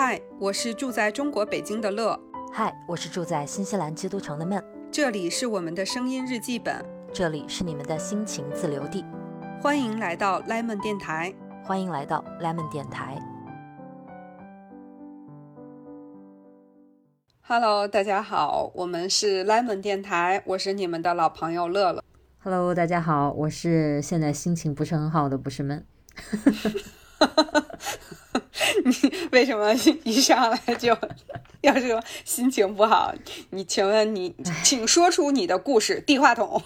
嗨，我是住在中国北京的乐。嗨，我是住在新西兰基督城的闷。这里是我们的声音日记本，这里是你们的心情自留地。欢迎来到 Lemon 电台。欢迎来到 Lemon 电台。Hello，大家好，我们是 Lemon 电台，我是你们的老朋友乐乐。Hello，大家好，我是现在心情不是很好的不是闷。你 为什么 一上来就 要说心情不好？你请问你，请说出你的故事。递话筒。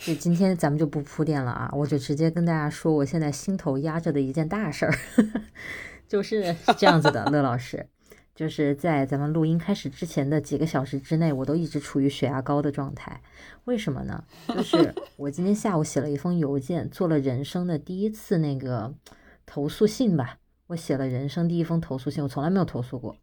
就今天咱们就不铺垫了啊，我就直接跟大家说，我现在心头压着的一件大事儿，就是这样子的。乐老师，就是在咱们录音开始之前的几个小时之内，我都一直处于血压高的状态。为什么呢？就是我今天下午写了一封邮件，做了人生的第一次那个投诉信吧。我写了人生第一封投诉信，我从来没有投诉过。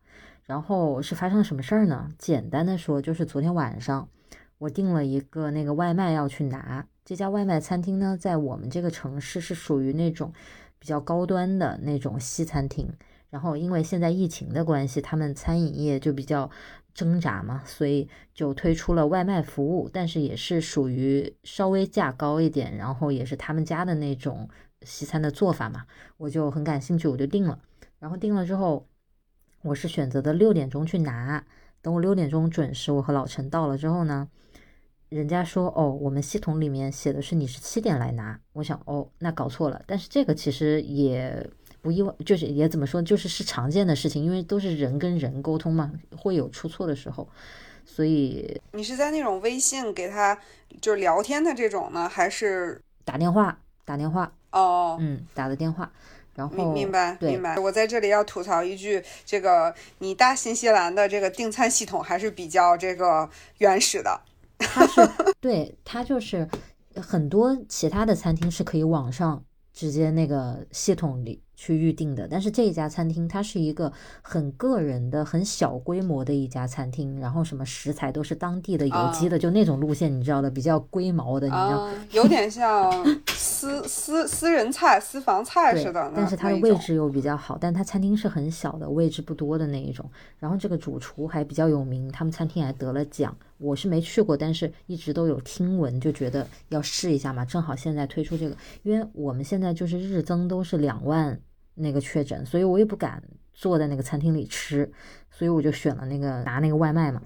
然后是发生什么事儿呢？简单的说，就是昨天晚上我订了一个那个外卖要去拿。这家外卖餐厅呢，在我们这个城市是属于那种比较高端的那种西餐厅。然后因为现在疫情的关系，他们餐饮业就比较挣扎嘛，所以就推出了外卖服务，但是也是属于稍微价高一点，然后也是他们家的那种。西餐的做法嘛，我就很感兴趣，我就定了。然后定了之后，我是选择的六点钟去拿。等我六点钟准时，我和老陈到了之后呢，人家说哦，我们系统里面写的是你是七点来拿。我想哦，那搞错了。但是这个其实也不意外，就是也怎么说，就是是常见的事情，因为都是人跟人沟通嘛，会有出错的时候。所以你是在那种微信给他就是聊天的这种呢，还是打电话？打电话。哦，嗯，打的电话，然后明白明白。我在这里要吐槽一句，这个你大新西兰的这个订餐系统还是比较这个原始的。它是对它就是很多其他的餐厅是可以网上直接那个系统里。去预定的，但是这一家餐厅它是一个很个人的、很小规模的一家餐厅，然后什么食材都是当地的有机的，就那种路线，你知道的，比较龟毛的，你知道，有点像私私私人菜、私房菜似的。但是它的位置又比较好，但它餐厅是很小的，位置不多的那一种。然后这个主厨还比较有名，他们餐厅还得了奖。我是没去过，但是一直都有听闻，就觉得要试一下嘛。正好现在推出这个，因为我们现在就是日增都是两万。那个确诊，所以我也不敢坐在那个餐厅里吃，所以我就选了那个拿那个外卖嘛。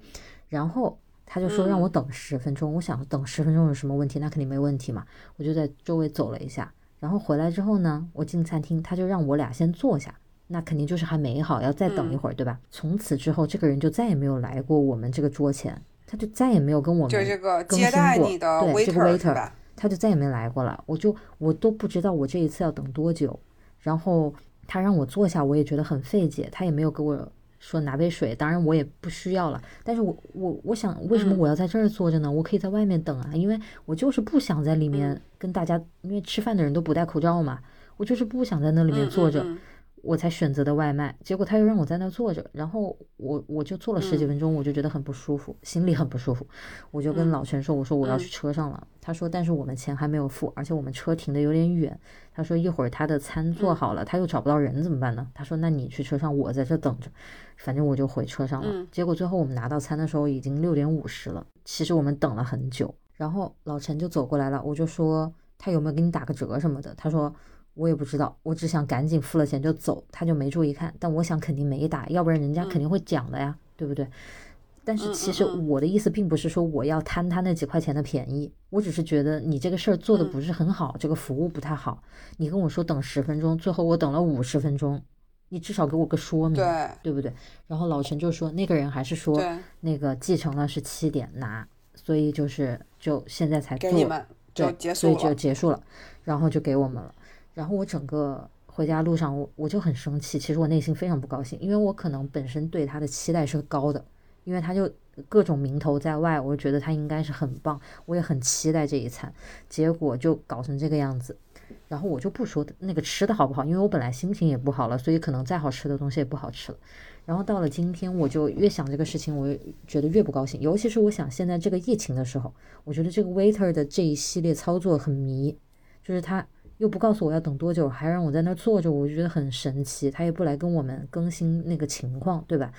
然后他就说让我等十分钟，我想等十分钟有什么问题？那肯定没问题嘛。我就在周围走了一下，然后回来之后呢，我进餐厅，他就让我俩先坐下，那肯定就是还没好，要再等一会儿，对吧？从此之后，这个人就再也没有来过我们这个桌前，他就再也没有跟我们就这个接待你的对这个 waiter，他就再也没来过了。我就我都不知道我这一次要等多久。然后他让我坐下，我也觉得很费解。他也没有给我说拿杯水，当然我也不需要了。但是我我我想，为什么我要在这儿坐着呢？我可以在外面等啊，因为我就是不想在里面跟大家，因为吃饭的人都不戴口罩嘛，我就是不想在那里面坐着。我才选择的外卖，结果他又让我在那坐着，然后我我就坐了十几分钟，我就觉得很不舒服，心里很不舒服，我就跟老陈说，我说我要去车上了。他说，但是我们钱还没有付，而且我们车停的有点远。他说一会儿他的餐做好了，他又找不到人怎么办呢？他说那你去车上，我在这等着，反正我就回车上了。结果最后我们拿到餐的时候已经六点五十了，其实我们等了很久。然后老陈就走过来了，我就说他有没有给你打个折什么的？他说。我也不知道，我只想赶紧付了钱就走，他就没注意看。但我想肯定没打，要不然人家肯定会讲的呀，对不对？但是其实我的意思并不是说我要贪他那几块钱的便宜，我只是觉得你这个事儿做的不是很好，这个服务不太好。你跟我说等十分钟，最后我等了五十分钟，你至少给我个说明，对对不对？然后老陈就说那个人还是说那个继承了是七点拿，所以就是就现在才做，对，所以就结束了，然后就给我们了。然后我整个回家路上，我我就很生气。其实我内心非常不高兴，因为我可能本身对他的期待是高的，因为他就各种名头在外，我觉得他应该是很棒，我也很期待这一餐。结果就搞成这个样子。然后我就不说那个吃的好不好，因为我本来心情也不好了，所以可能再好吃的东西也不好吃了。然后到了今天，我就越想这个事情，我觉得越不高兴。尤其是我想现在这个疫情的时候，我觉得这个 waiter 的这一系列操作很迷，就是他。又不告诉我要等多久，还让我在那儿坐着，我就觉得很神奇。他也不来跟我们更新那个情况，对吧？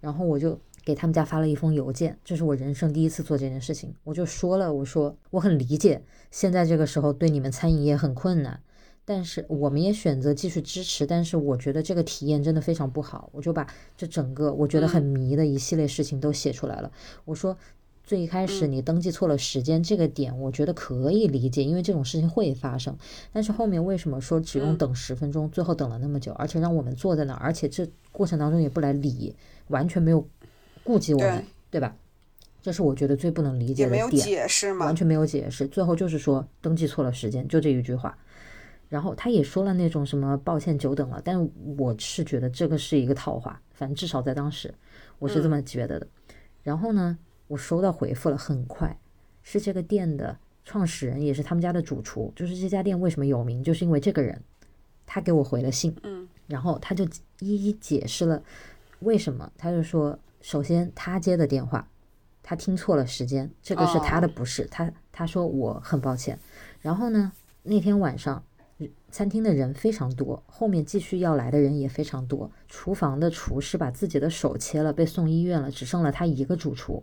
然后我就给他们家发了一封邮件，这是我人生第一次做这件事情。我就说了，我说我很理解现在这个时候对你们餐饮业很困难，但是我们也选择继续支持。但是我觉得这个体验真的非常不好，我就把这整个我觉得很迷的一系列事情都写出来了。我说。最一开始你登记错了时间这个点，我觉得可以理解，因为这种事情会发生。但是后面为什么说只用等十分钟，最后等了那么久，而且让我们坐在那儿，而且这过程当中也不来理，完全没有顾及我们，对吧？这是我觉得最不能理解的点。解释吗？完全没有解释，最后就是说登记错了时间，就这一句话。然后他也说了那种什么抱歉久等了，但我是觉得这个是一个套话，反正至少在当时我是这么觉得的。然后呢？我收到回复了，很快，是这个店的创始人，也是他们家的主厨。就是这家店为什么有名，就是因为这个人，他给我回了信，嗯，然后他就一一解释了为什么。他就说，首先他接的电话，他听错了时间，这个是他的不是。他他说我很抱歉。然后呢，那天晚上餐厅的人非常多，后面继续要来的人也非常多。厨房的厨师把自己的手切了，被送医院了，只剩了他一个主厨。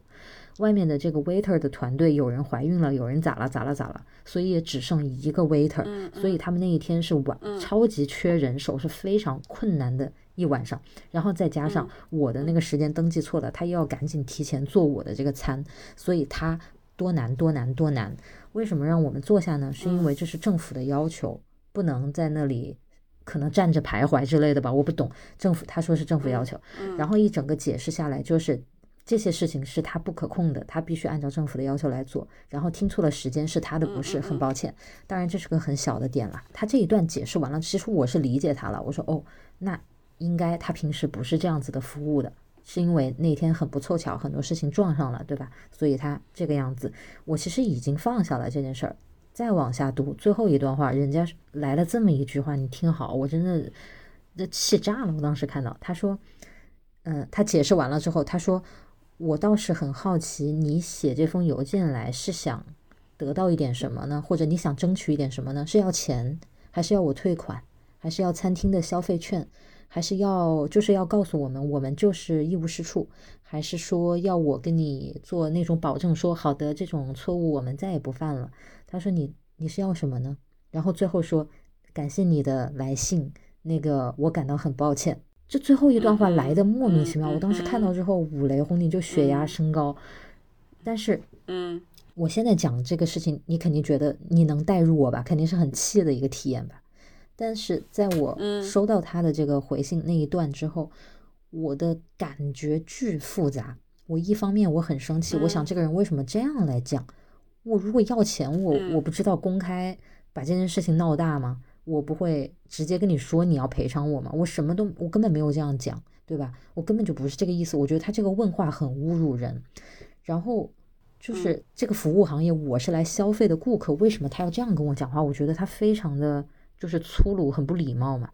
外面的这个 waiter 的团队有人怀孕了，有人咋了咋了咋了，所以也只剩一个 waiter，所以他们那一天是晚超级缺人手，是非常困难的一晚上。然后再加上我的那个时间登记错了，他又要赶紧提前做我的这个餐，所以他多难多难多难。为什么让我们坐下呢？是因为这是政府的要求，不能在那里可能站着徘徊之类的吧？我不懂政府，他说是政府要求。然后一整个解释下来就是。这些事情是他不可控的，他必须按照政府的要求来做。然后听错了时间是他的不是，很抱歉。当然这是个很小的点了。他这一段解释完了，其实我是理解他了。我说哦，那应该他平时不是这样子的服务的，是因为那天很不凑巧，很多事情撞上了，对吧？所以他这个样子，我其实已经放下了这件事儿。再往下读最后一段话，人家来了这么一句话，你听好，我真的那气炸了。我当时看到他说，嗯，他解释完了之后，他说。我倒是很好奇，你写这封邮件来是想得到一点什么呢？或者你想争取一点什么呢？是要钱，还是要我退款，还是要餐厅的消费券，还是要就是要告诉我们我们就是一无是处，还是说要我跟你做那种保证，说好的这种错误我们再也不犯了？他说你你是要什么呢？然后最后说感谢你的来信，那个我感到很抱歉。这最后一段话来的莫名其妙，我当时看到之后五雷轰顶，就血压升高。但是，嗯，我现在讲这个事情，你肯定觉得你能代入我吧？肯定是很气的一个体验吧？但是在我收到他的这个回信那一段之后，我的感觉巨复杂。我一方面我很生气，我想这个人为什么这样来讲？我如果要钱，我我不知道公开把这件事情闹大吗？我不会直接跟你说你要赔偿我吗？我什么都我根本没有这样讲，对吧？我根本就不是这个意思。我觉得他这个问话很侮辱人。然后就是这个服务行业，我是来消费的顾客，为什么他要这样跟我讲话？我觉得他非常的就是粗鲁，很不礼貌嘛。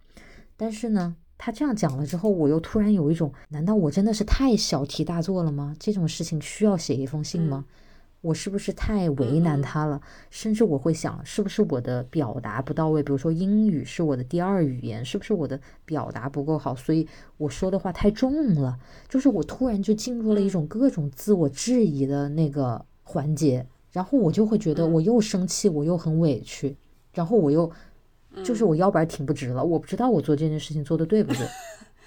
但是呢，他这样讲了之后，我又突然有一种，难道我真的是太小题大做了吗？这种事情需要写一封信吗？我是不是太为难他了？甚至我会想，是不是我的表达不到位？比如说英语是我的第二语言，是不是我的表达不够好？所以我说的话太重了。就是我突然就进入了一种各种自我质疑的那个环节，然后我就会觉得我又生气，我又很委屈，然后我又就是我腰板挺不直了。我不知道我做这件事情做的对不对，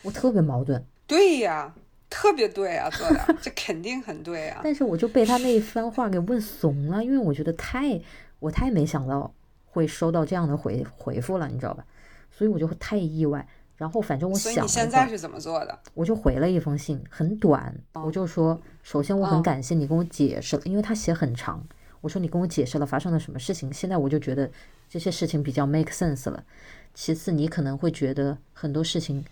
我特别矛盾。对呀。特别对啊，做的这肯定很对啊。但是我就被他那一番话给问怂了，因为我觉得太我太没想到会收到这样的回回复了，你知道吧？所以我就太意外。然后反正我想，你现在是怎么做的？我就回了一封信，很短，我就说，首先我很感谢你跟我解释了，因为他写很长。我说你跟我解释了发生了什么事情，现在我就觉得这些事情比较 make sense 了。其次，你可能会觉得很多事情。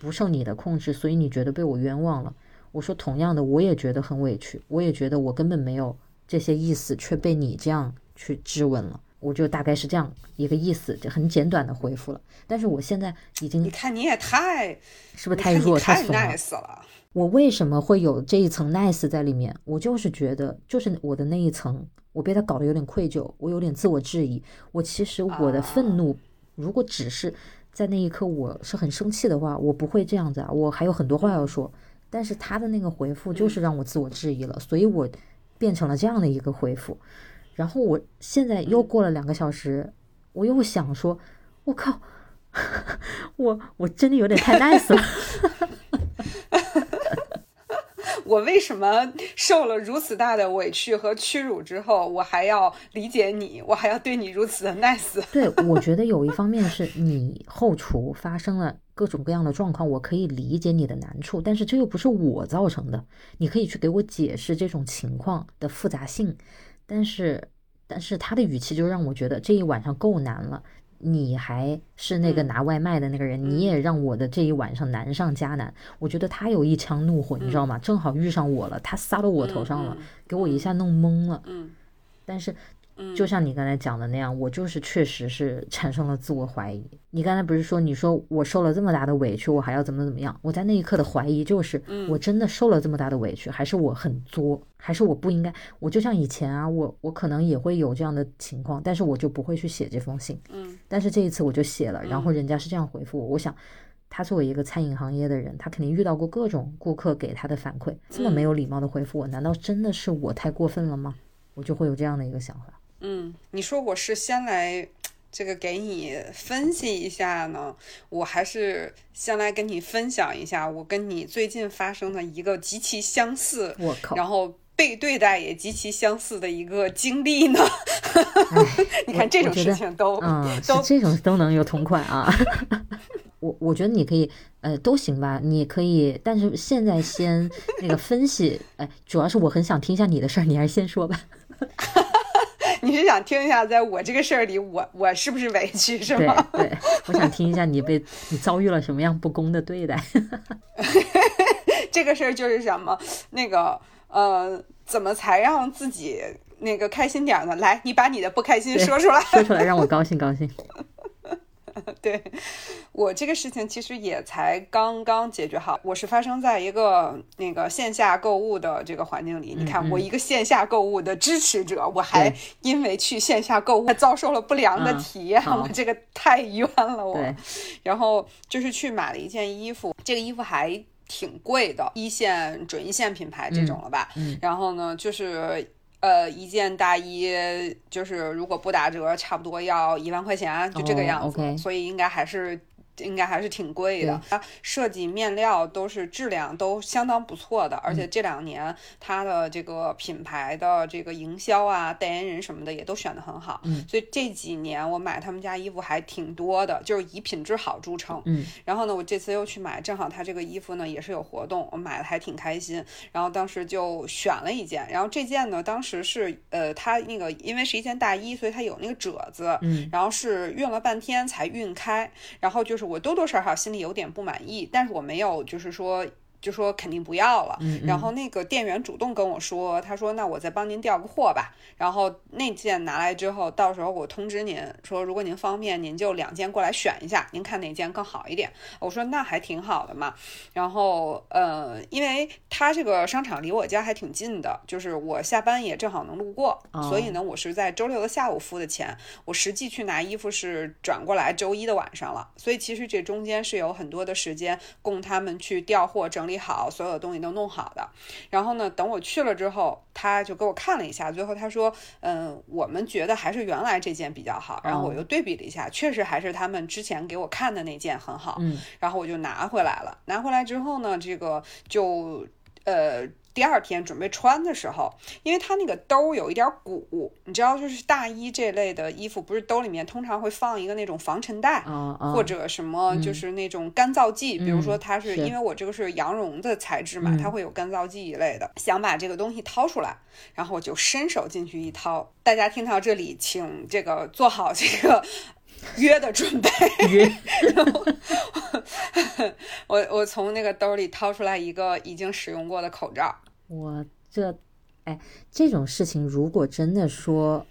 不受你的控制，所以你觉得被我冤枉了。我说同样的，我也觉得很委屈，我也觉得我根本没有这些意思，却被你这样去质问了。我就大概是这样一个意思，就很简短的回复了。但是我现在已经，你看你也太是不是太弱太怂了？nice 了。我为什么会有这一层 nice 在里面？我就是觉得，就是我的那一层，我被他搞得有点愧疚，我有点自我质疑。我其实我的愤怒，如果只是在那一刻我是很生气的话，我不会这样子啊，我还有很多话要说。但是他的那个回复就是让我自我质疑了，所以我变成了这样的一个回复。然后我现在又过了两个小时，我又想说，我靠，我我真的有点太 nice 了。我为什么受了如此大的委屈和屈辱之后，我还要理解你，我还要对你如此的 nice？对，我觉得有一方面是你后厨发生了各种各样的状况，我可以理解你的难处，但是这又不是我造成的，你可以去给我解释这种情况的复杂性，但是，但是他的语气就让我觉得这一晚上够难了。你还是那个拿外卖的那个人，你也让我的这一晚上难上加难。我觉得他有一腔怒火，你知道吗？正好遇上我了，他撒到我头上了，给我一下弄懵了。嗯，但是。就像你刚才讲的那样，我就是确实是产生了自我怀疑。你刚才不是说，你说我受了这么大的委屈，我还要怎么怎么样？我在那一刻的怀疑就是，我真的受了这么大的委屈，还是我很作，还是我不应该？我就像以前啊，我我可能也会有这样的情况，但是我就不会去写这封信。嗯，但是这一次我就写了，然后人家是这样回复我。我想，他作为一个餐饮行业的人，他肯定遇到过各种顾客给他的反馈，这么没有礼貌的回复我，难道真的是我太过分了吗？我就会有这样的一个想法。嗯，你说我是先来这个给你分析一下呢，我还是先来跟你分享一下我跟你最近发生的一个极其相似，我靠，然后被对待也极其相似的一个经历呢？你看这种事情都嗯都这种都能有同款啊！我我觉得你可以呃都行吧，你可以，但是现在先那个分析，哎，主要是我很想听一下你的事儿，你还是先说吧。你是想听一下，在我这个事儿里，我我是不是委屈，是吗？对，我想听一下你被你遭遇了什么样不公的对待。这个事儿就是什么？那个呃，怎么才让自己那个开心点呢？来，你把你的不开心说出来，说出来让我高兴高兴。对我这个事情其实也才刚刚解决好，我是发生在一个那个线下购物的这个环境里。你看，我一个线下购物的支持者，我还因为去线下购物遭受了不良的体验，我这个太冤了我。然后就是去买了一件衣服，这个衣服还挺贵的，一线准一线品牌这种了吧。然后呢，就是。呃，一件大衣就是如果不打折，差不多要一万块钱，就这个样子，所以应该还是。应该还是挺贵的，它设计面料都是质量都相当不错的，而且这两年它的这个品牌的这个营销啊、代言人什么的也都选得很好，嗯，所以这几年我买他们家衣服还挺多的，就是以品质好著称，嗯，然后呢，我这次又去买，正好它这个衣服呢也是有活动，我买的还挺开心，然后当时就选了一件，然后这件呢当时是呃它那个因为是一件大衣，所以它有那个褶子，嗯，然后是熨了半天才熨开，然后就是。我多多少少心里有点不满意，但是我没有，就是说。就说肯定不要了，然后那个店员主动跟我说，他说那我再帮您调个货吧。然后那件拿来之后，到时候我通知您说，如果您方便，您就两件过来选一下，您看哪件更好一点。我说那还挺好的嘛。然后呃，因为他这个商场离我家还挺近的，就是我下班也正好能路过，所以呢，我是在周六的下午付的钱，我实际去拿衣服是转过来周一的晚上了，所以其实这中间是有很多的时间供他们去调货整理。好，所有的东西都弄好的。然后呢，等我去了之后，他就给我看了一下。最后他说：“嗯，我们觉得还是原来这件比较好。”然后我又对比了一下，确实还是他们之前给我看的那件很好。嗯，然后我就拿回来了。拿回来之后呢，这个就呃。第二天准备穿的时候，因为它那个兜有一点鼓，你知道，就是大衣这类的衣服，不是兜里面通常会放一个那种防尘袋，或者什么就是那种干燥剂，比如说它是因为我这个是羊绒的材质嘛，它会有干燥剂一类的。想把这个东西掏出来，然后我就伸手进去一掏。大家听到这里，请这个做好这个。约的准备，我我从那个兜里掏出来一个已经使用过的口罩。我这，哎，这种事情如果真的说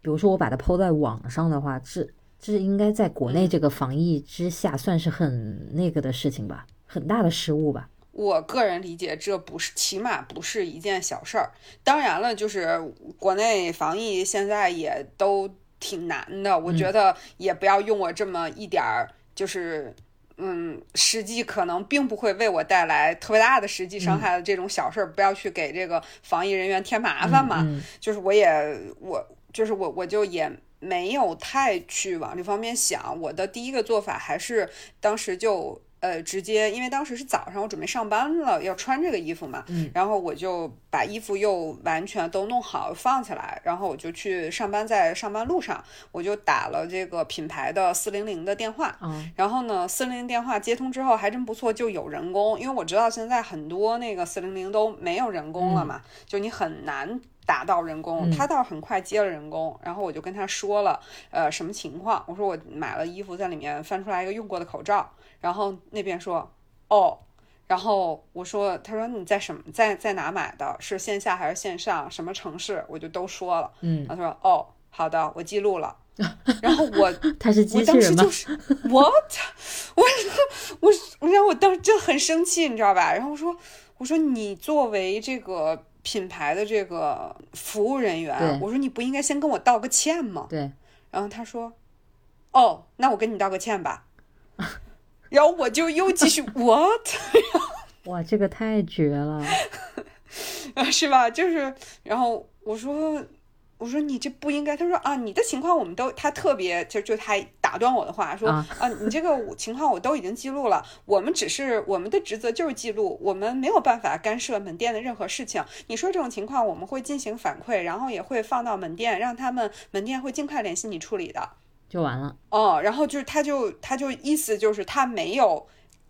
比如说我把它抛在网上的话，这这应该在国内这个防疫之下算是很那个的事情吧，很大的失误吧。我个人理解，这不是，起码不是一件小事儿。当然了，就是国内防疫现在也都挺难的，我觉得也不要用我这么一点儿，就是嗯，实际可能并不会为我带来特别大的实际伤害的这种小事儿，不要去给这个防疫人员添麻烦嘛。就是我也我就是我我就也没有太去往这方面想。我的第一个做法还是当时就。呃，直接，因为当时是早上，我准备上班了，要穿这个衣服嘛，嗯，然后我就把衣服又完全都弄好放起来，然后我就去上班，在上班路上，我就打了这个品牌的四零零的电话，嗯，然后呢，四零零电话接通之后还真不错，就有人工，因为我知道现在很多那个四零零都没有人工了嘛，就你很难。打到人工，他倒是很快接了人工，然后我就跟他说了，呃，什么情况？我说我买了衣服，在里面翻出来一个用过的口罩，然后那边说，哦，然后我说，他说你在什么在在哪买的？是线下还是线上？什么城市？我就都说了，嗯，他说，哦，好的，我记录了。然后我 他是我当时就是 what，我我我让我当时就很生气，你知道吧？然后我说我说你作为这个。品牌的这个服务人员，我说你不应该先跟我道个歉吗？对。然后他说：“哦，那我跟你道个歉吧。”然后我就又继续 what？哇，这个太绝了，是吧？就是，然后我说。我说你这不应该。他说啊，你的情况我们都，他特别就就他打断我的话说啊，你这个情况我都已经记录了。我们只是我们的职责就是记录，我们没有办法干涉门店的任何事情。你说这种情况我们会进行反馈，然后也会放到门店，让他们门店会尽快联系你处理的，就完了。哦，然后就是他就他就意思就是他没有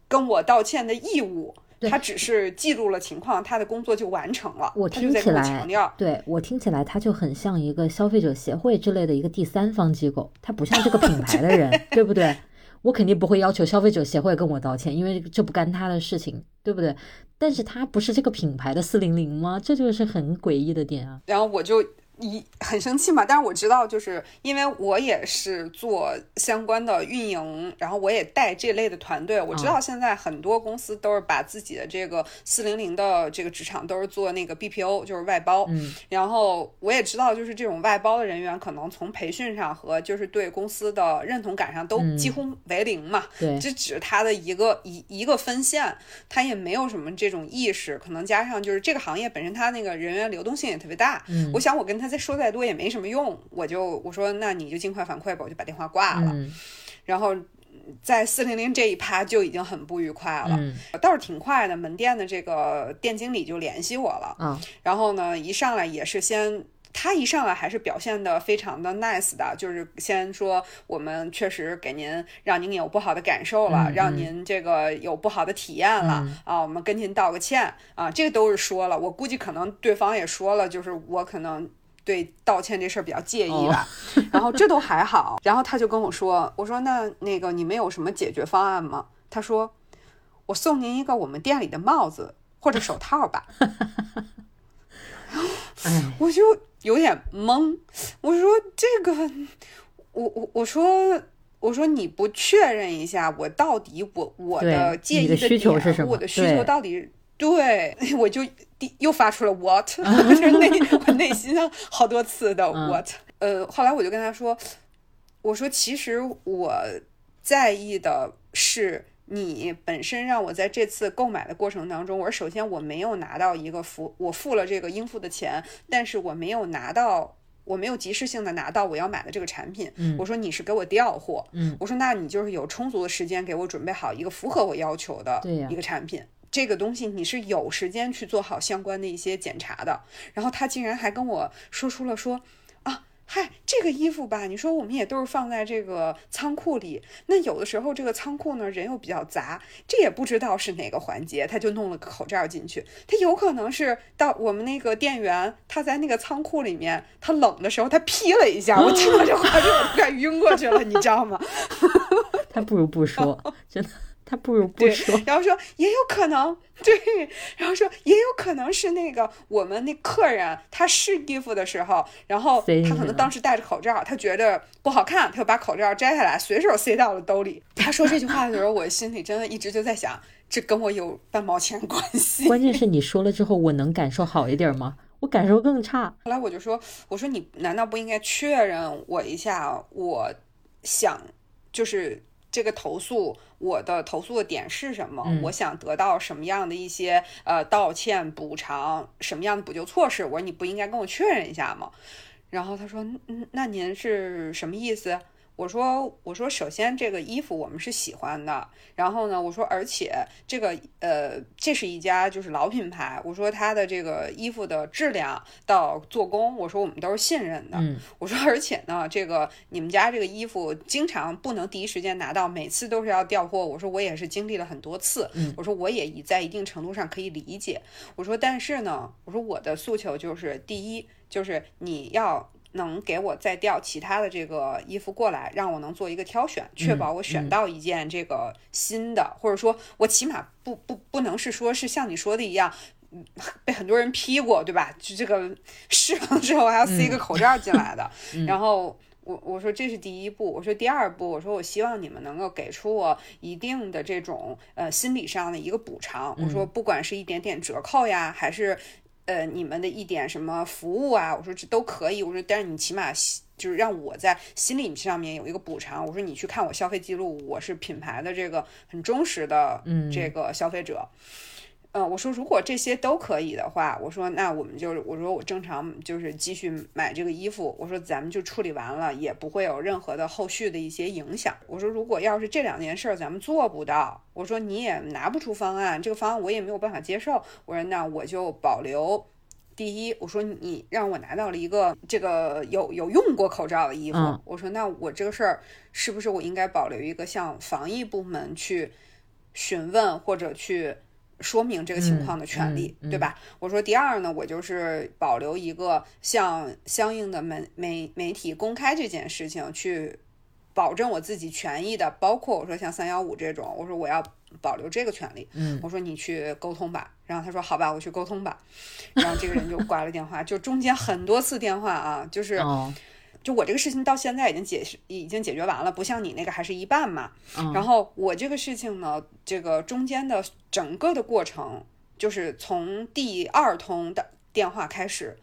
跟我道歉的义务。他只是记录了情况，他的工作就完成了。我听起来，对我听起来，他就很像一个消费者协会之类的一个第三方机构，他不像这个品牌的人，对不对？我肯定不会要求消费者协会跟我道歉，因为这不干他的事情，对不对？但是他不是这个品牌的四零零吗？这就是很诡异的点啊。然后我就。一很生气嘛，但是我知道，就是因为我也是做相关的运营，然后我也带这类的团队，我知道现在很多公司都是把自己的这个四零零的这个职场都是做那个 BPO，就是外包。嗯，然后我也知道，就是这种外包的人员，可能从培训上和就是对公司的认同感上都几乎为零嘛。对，这只是他的一个一一个分线，他也没有什么这种意识，可能加上就是这个行业本身它那个人员流动性也特别大。嗯，我想我跟他。再说再多也没什么用，我就我说那你就尽快反馈吧，我就把电话挂了。然后在四零零这一趴就已经很不愉快了，倒是挺快的，门店的这个店经理就联系我了。然后呢，一上来也是先他一上来还是表现的非常的 nice 的，就是先说我们确实给您让您有不好的感受了，让您这个有不好的体验了啊，我们跟您道个歉啊，这个都是说了。我估计可能对方也说了，就是我可能。对道歉这事儿比较介意吧，然后这都还好，然后他就跟我说：“我说那那个你们有什么解决方案吗？”他说：“我送您一个我们店里的帽子或者手套吧。”我就有点懵，我说这个，我我我说我说你不确认一下我到底我我的介意的需求是什么？我的需求到底？对，我就第又发出了 what，就是内我内心上好多次的 what。呃，后来我就跟他说，我说其实我在意的是你本身让我在这次购买的过程当中，我说首先我没有拿到一个付，我付了这个应付的钱，但是我没有拿到，我没有及时性的拿到我要买的这个产品。我说你是给我调货，我说那你就是有充足的时间给我准备好一个符合我要求的一个产品。这个东西你是有时间去做好相关的一些检查的，然后他竟然还跟我说出了说，啊，嗨，这个衣服吧，你说我们也都是放在这个仓库里，那有的时候这个仓库呢人又比较杂，这也不知道是哪个环节，他就弄了个口罩进去，他有可能是到我们那个店员他在那个仓库里面，他冷的时候他披了一下，我听到这话就 我快晕过去了，你知道吗？他不如不说，真的。他不如不说。然后说也有可能，对，然后说也有可能是那个我们那客人他试衣服的时候，然后他可能当时戴着口罩，他觉得不好看，他就把口罩摘下来，随手塞到了兜里。他说这句话的时候，我心里真的一直就在想，这跟我有半毛钱关系？关键是你说了之后，我能感受好一点吗？我感受更差。后来我就说，我说你难道不应该确认我一下？我想就是。这个投诉，我的投诉的点是什么？我想得到什么样的一些呃道歉补偿，什么样的补救措施？我说你不应该跟我确认一下吗？然后他说，嗯，那您是什么意思？我说，我说，首先这个衣服我们是喜欢的，然后呢，我说，而且这个，呃，这是一家就是老品牌，我说它的这个衣服的质量到做工，我说我们都是信任的，我说，而且呢，这个你们家这个衣服经常不能第一时间拿到，每次都是要调货，我说我也是经历了很多次，我说我也已在一定程度上可以理解，我说但是呢，我说我的诉求就是第一就是你要。能给我再调其他的这个衣服过来，让我能做一个挑选，确保我选到一件这个新的，或者说我起码不不不能是说是像你说的一样，被很多人批过，对吧？就这个试完之后还要塞一个口罩进来的。然后我我说这是第一步，我说第二步，我说我希望你们能够给出我一定的这种呃心理上的一个补偿，我说不管是一点点折扣呀，还是。呃，你们的一点什么服务啊？我说这都可以。我说，但是你起码就是让我在心理上面有一个补偿。我说你去看我消费记录，我是品牌的这个很忠实的这个消费者。嗯，我说如果这些都可以的话，我说那我们就是我说我正常就是继续买这个衣服。我说咱们就处理完了，也不会有任何的后续的一些影响。我说如果要是这两件事儿咱们做不到，我说你也拿不出方案，这个方案我也没有办法接受。我说那我就保留第一，我说你让我拿到了一个这个有有用过口罩的衣服，我说那我这个事儿是不是我应该保留一个向防疫部门去询问或者去。说明这个情况的权利，对吧？我说第二呢，我就是保留一个向相应的媒媒媒体公开这件事情，去保证我自己权益的，包括我说像三幺五这种，我说我要保留这个权利。嗯，我说你去沟通吧。然后他说好吧，我去沟通吧。然后这个人就挂了电话，就中间很多次电话啊，就是。就我这个事情到现在已经解释已经解决完了，不像你那个还是一半嘛。然后我这个事情呢，这个中间的整个的过程，就是从第二通的电话开始，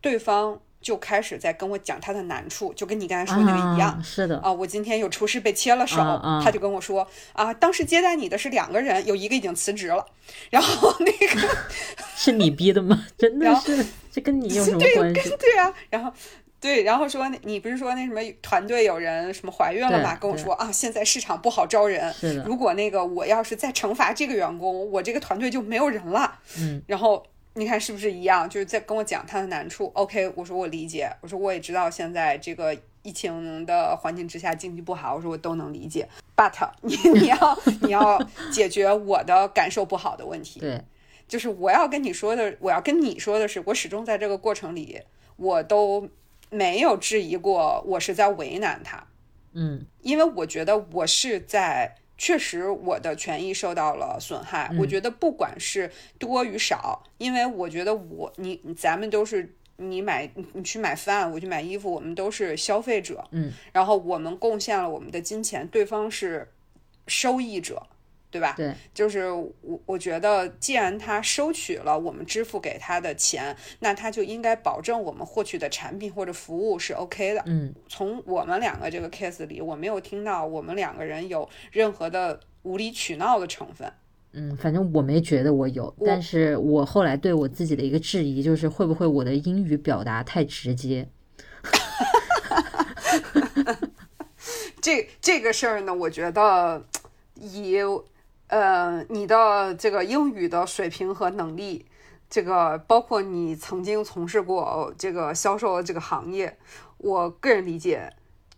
对方就开始在跟我讲他的难处，就跟你刚才说那个一样。是的啊，我今天有厨师被切了手，他就跟我说啊，当时接待你的是两个人，有一个已经辞职了，然后那个 是你逼的吗？真的是，这跟你有什么关系？对啊，然后。对，然后说你不是说那什么团队有人什么怀孕了吗？跟我说啊，现在市场不好招人。如果那个我要是再惩罚这个员工，我这个团队就没有人了。嗯。然后你看是不是一样？就是在跟我讲他的难处。OK，我说我理解。我说我也知道现在这个疫情的环境之下经济不好。我说我都能理解。But 你你要你要解决我的感受不好的问题。对。就是我要跟你说的，我要跟你说的是，我始终在这个过程里，我都。没有质疑过，我是在为难他，嗯，因为我觉得我是在确实我的权益受到了损害。我觉得不管是多与少，因为我觉得我你咱们都是你买你去买饭，我去买衣服，我们都是消费者，嗯，然后我们贡献了我们的金钱，对方是收益者。对吧？对，就是我，我觉得既然他收取了我们支付给他的钱，那他就应该保证我们获取的产品或者服务是 OK 的。嗯，从我们两个这个 case 里，我没有听到我们两个人有任何的无理取闹的成分。嗯，反正我没觉得我有，但是我后来对我自己的一个质疑就是，会不会我的英语表达太直接？这这个事儿呢，我觉得以。呃，你的这个英语的水平和能力，这个包括你曾经从事过这个销售这个行业，我个人理解，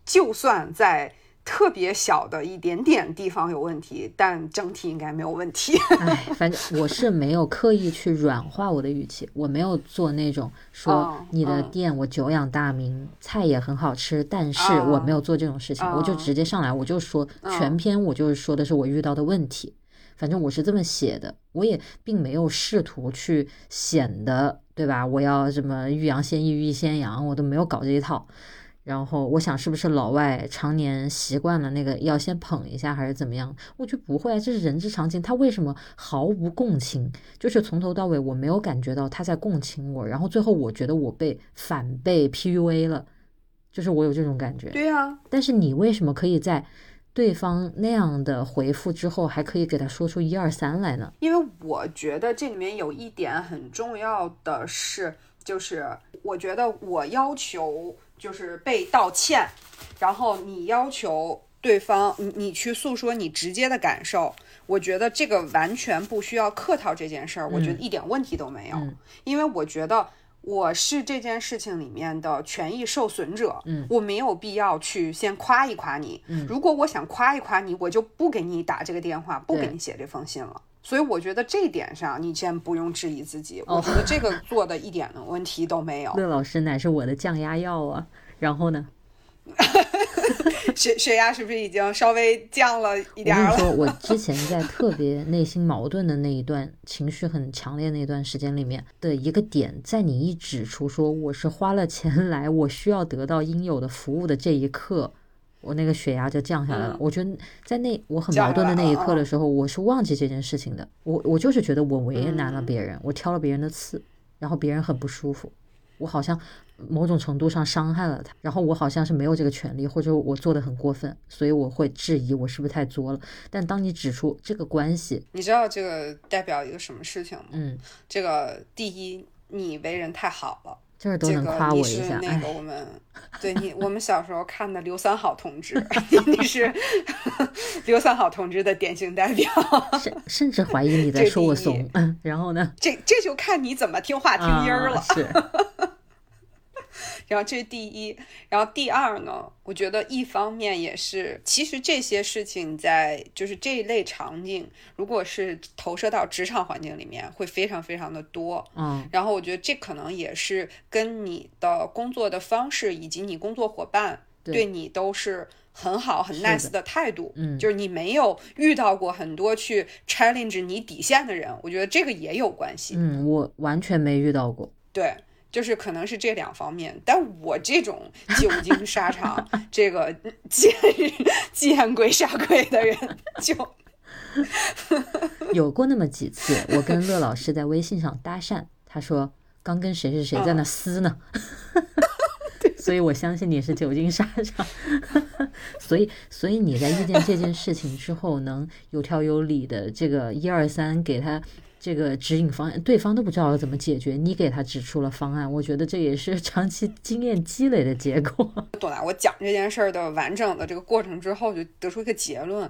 就算在特别小的一点点地方有问题，但整体应该没有问题。哎，反正我是没有刻意去软化我的语气，我没有做那种说你的店我久仰大名，菜也很好吃，但是我没有做这种事情，我就直接上来我就说全篇我就是说的是我遇到的问题，反正我是这么写的，我也并没有试图去显得对吧？我要什么欲扬先抑欲抑先扬，我都没有搞这一套。然后我想，是不是老外常年习惯了那个要先捧一下，还是怎么样？我觉得不会，这是人之常情。他为什么毫无共情？就是从头到尾我没有感觉到他在共情我，然后最后我觉得我被反被 PUA 了，就是我有这种感觉。对啊，但是你为什么可以在对方那样的回复之后，还可以给他说出一二三来呢？因为我觉得这里面有一点很重要的是，就是我觉得我要求。就是被道歉，然后你要求对方，你你去诉说你直接的感受，我觉得这个完全不需要客套这件事儿，我觉得一点问题都没有，因为我觉得我是这件事情里面的权益受损者，嗯，我没有必要去先夸一夸你，嗯，如果我想夸一夸你，我就不给你打这个电话，不给你写这封信了。所以我觉得这点上你先不用质疑自己，我觉得这个做的一点的问题都没有。乐老师乃是我的降压药啊。然后呢？血血压是不是已经稍微降了一点了？我跟你说，我之前在特别内心矛盾的那一段情绪很强烈那段时间里面的一个点，在你一指出说我是花了钱来，我需要得到应有的服务的这一刻，我那个血压就降下来了。我觉得在那我很矛盾的那一刻的时候，我是忘记这件事情的。我我就是觉得我为难了别人，我挑了别人的刺，然后别人很不舒服，我好像。某种程度上伤害了他，然后我好像是没有这个权利，或者我做的很过分，所以我会质疑我是不是太作了。但当你指出这个关系，你知道这个代表一个什么事情吗？嗯，这个第一，你为人太好了，就是都能夸我一下。那个我们对你，我们小时候看的刘三好同志，你是刘三好同志的典型代表，甚甚至怀疑你在说我怂。嗯然后呢？这这就看你怎么听话听音儿了。是。然后这是第一，然后第二呢？我觉得一方面也是，其实这些事情在就是这一类场景，如果是投射到职场环境里面，会非常非常的多。嗯，然后我觉得这可能也是跟你的工作的方式以及你工作伙伴对你都是很好很 nice 的态度。嗯，就是你没有遇到过很多去 challenge 你底线的人，我觉得这个也有关系。嗯，我完全没遇到过。对。就是可能是这两方面，但我这种久经沙场、这个见见鬼杀鬼的人，就有过那么几次。我跟乐老师在微信上搭讪，他说刚跟谁谁谁在那撕呢，所以我相信你是久经沙场。所以，所以你在遇见这件事情之后，能有条有理的这个一二三给他。这个指引方案，对方都不知道怎么解决，你给他指出了方案，我觉得这也是 长期经验积累的结果。朵拉，我讲这件事儿的完整的这个过程之后，就得出一个结论，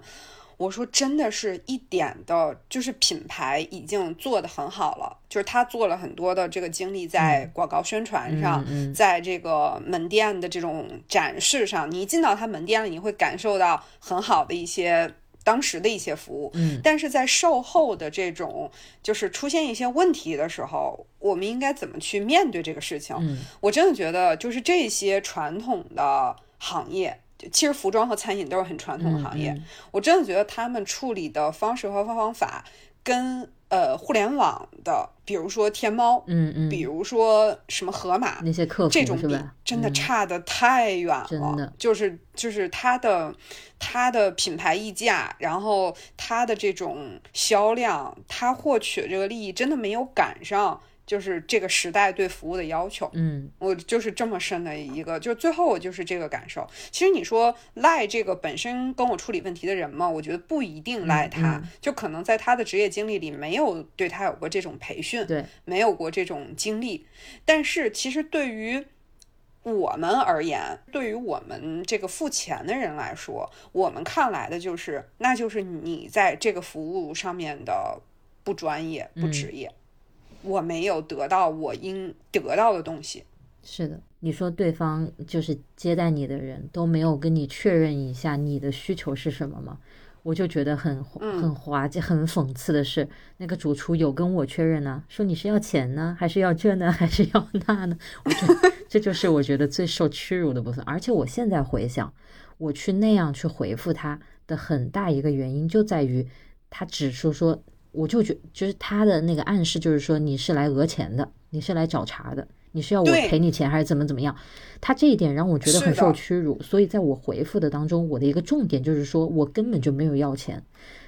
我说真的是一点的，就是品牌已经做得很好了，就是他做了很多的这个精力在广告宣传上，在这个门店的这种展示上，你一进到他门店里，你会感受到很好的一些。当时的一些服务，嗯，但是在售后的这种就是出现一些问题的时候，我们应该怎么去面对这个事情？嗯，我真的觉得就是这些传统的行业，其实服装和餐饮都是很传统的行业，我真的觉得他们处理的方式和方法跟。呃，互联网的，比如说天猫，嗯嗯，比如说什么盒马那些客服，这种比？真的差的太远了，真的。就是就是它的它的品牌溢价，然后它的这种销量，它获取的这个利益真的没有赶上。就是这个时代对服务的要求，嗯，我就是这么深的一个，就最后我就是这个感受。其实你说赖这个本身跟我处理问题的人嘛，我觉得不一定赖他，就可能在他的职业经历里没有对他有过这种培训，对，没有过这种经历。但是其实对于我们而言，对于我们这个付钱的人来说，我们看来的就是，那就是你在这个服务上面的不专业、不职业。我没有得到我应得到的东西，是的，你说对方就是接待你的人都没有跟你确认一下你的需求是什么吗？我就觉得很很滑稽、很讽刺的是，那个主厨有跟我确认呢，说你是要钱呢，还是要这呢，还是要那呢？我觉得 这就是我觉得最受屈辱的部分。而且我现在回想，我去那样去回复他的很大一个原因就在于，他指出说，我就觉就是他的那个暗示就是说你是来讹钱的，你是来找茬的。你是要我赔你钱还是怎么怎么样？他这一点让我觉得很受屈辱，所以在我回复的当中，我的一个重点就是说我根本就没有要钱。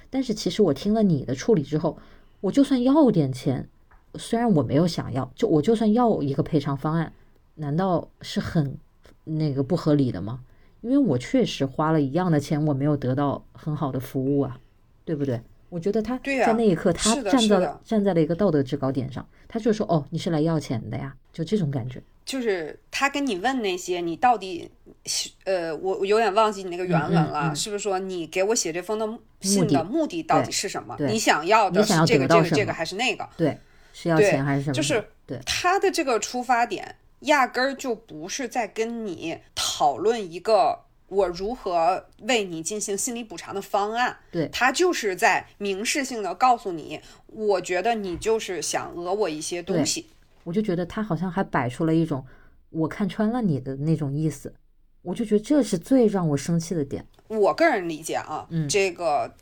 但是其实我听了你的处理之后，我就算要点钱，虽然我没有想要，就我就算要一个赔偿方案，难道是很那个不合理的吗？因为我确实花了一样的钱，我没有得到很好的服务啊，对不对？我觉得他在那一刻，他站在站在了一个道德制高点上，他就说：“哦，你是来要钱的呀。”就这种感觉。就是他跟你问那些，你到底呃，我我有点忘记你那个原文了，是不是说你给我写这封的信的目的到底是什么？你想要的是这个这个这个还是那个？对，是要钱还是什么？就是对他的这个出发点，压根儿就不是在跟你讨论一个。我如何为你进行心理补偿的方案？对他就是在明示性的告诉你，我觉得你就是想讹我一些东西。我就觉得他好像还摆出了一种我看穿了你的那种意思，我就觉得这是最让我生气的点。我个人理解啊，这个。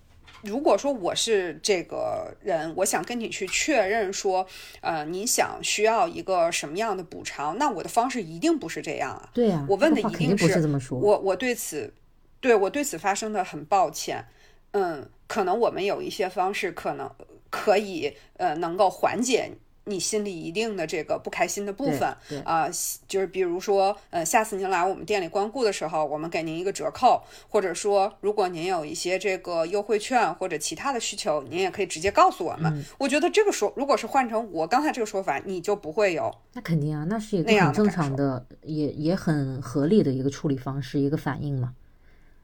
如果说我是这个人，我想跟你去确认说，呃，你想需要一个什么样的补偿，那我的方式一定不是这样啊。对呀，我问的一定是这么说。我我对此，对我对此发生的很抱歉。嗯，可能我们有一些方式可能可以，呃，能够缓解。你心里一定的这个不开心的部分啊，就是比如说，呃，下次您来我们店里光顾的时候，我们给您一个折扣，或者说，如果您有一些这个优惠券或者其他的需求，您也可以直接告诉我们。我觉得这个说，如果是换成我刚才这个说法，你就不会有。那肯定啊，那是一个很正常的，也也很合理的一个处理方式，一个反应嘛。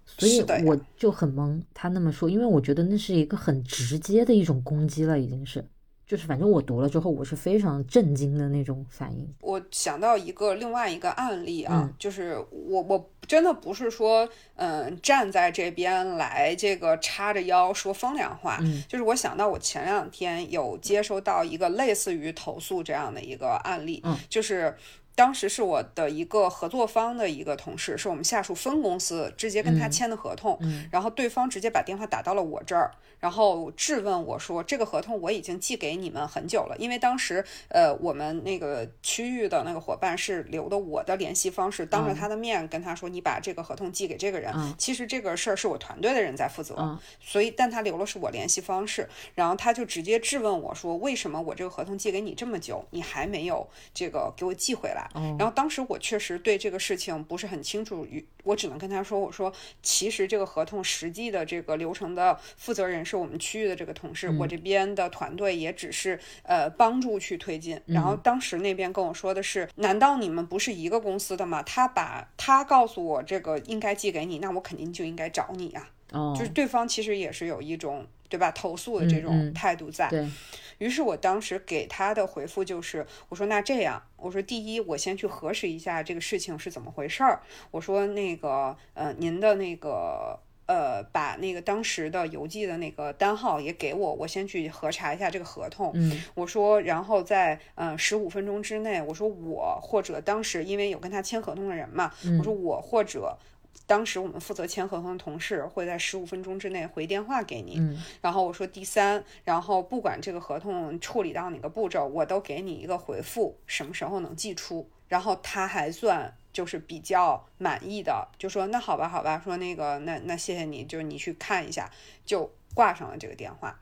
所以我就很懵，他那么说，因为我觉得那是一个很直接的一种攻击了，已经是。就是反正我读了之后，我是非常震惊的那种反应。我想到一个另外一个案例啊，就是我我真的不是说嗯站在这边来这个叉着腰说风凉话，就是我想到我前两天有接收到一个类似于投诉这样的一个案例，就是。当时是我的一个合作方的一个同事，是我们下属分公司直接跟他签的合同，然后对方直接把电话打到了我这儿，然后质问我说：“这个合同我已经寄给你们很久了，因为当时呃我们那个区域的那个伙伴是留的我的联系方式，当着他的面跟他说你把这个合同寄给这个人，其实这个事儿是我团队的人在负责，所以但他留了是我联系方式，然后他就直接质问我说：为什么我这个合同寄给你这么久，你还没有这个给我寄回来？”然后当时我确实对这个事情不是很清楚，我只能跟他说：“我说其实这个合同实际的这个流程的负责人是我们区域的这个同事，我这边的团队也只是呃帮助去推进。”然后当时那边跟我说的是：“难道你们不是一个公司的吗？他把他告诉我这个应该寄给你，那我肯定就应该找你啊。”哦，就是对方其实也是有一种对吧投诉的这种态度在。对。于是我当时给他的回复就是，我说那这样，我说第一，我先去核实一下这个事情是怎么回事儿。我说那个，呃，您的那个，呃，把那个当时的邮寄的那个单号也给我，我先去核查一下这个合同。嗯，我说，然后在呃十五分钟之内，我说我或者当时因为有跟他签合同的人嘛，我说我或者。当时我们负责签合同的同事会在十五分钟之内回电话给你，然后我说第三，然后不管这个合同处理到哪个步骤，我都给你一个回复，什么时候能寄出，然后他还算就是比较满意的，就说那好吧好吧，说那个那那谢谢你，就是你去看一下，就挂上了这个电话，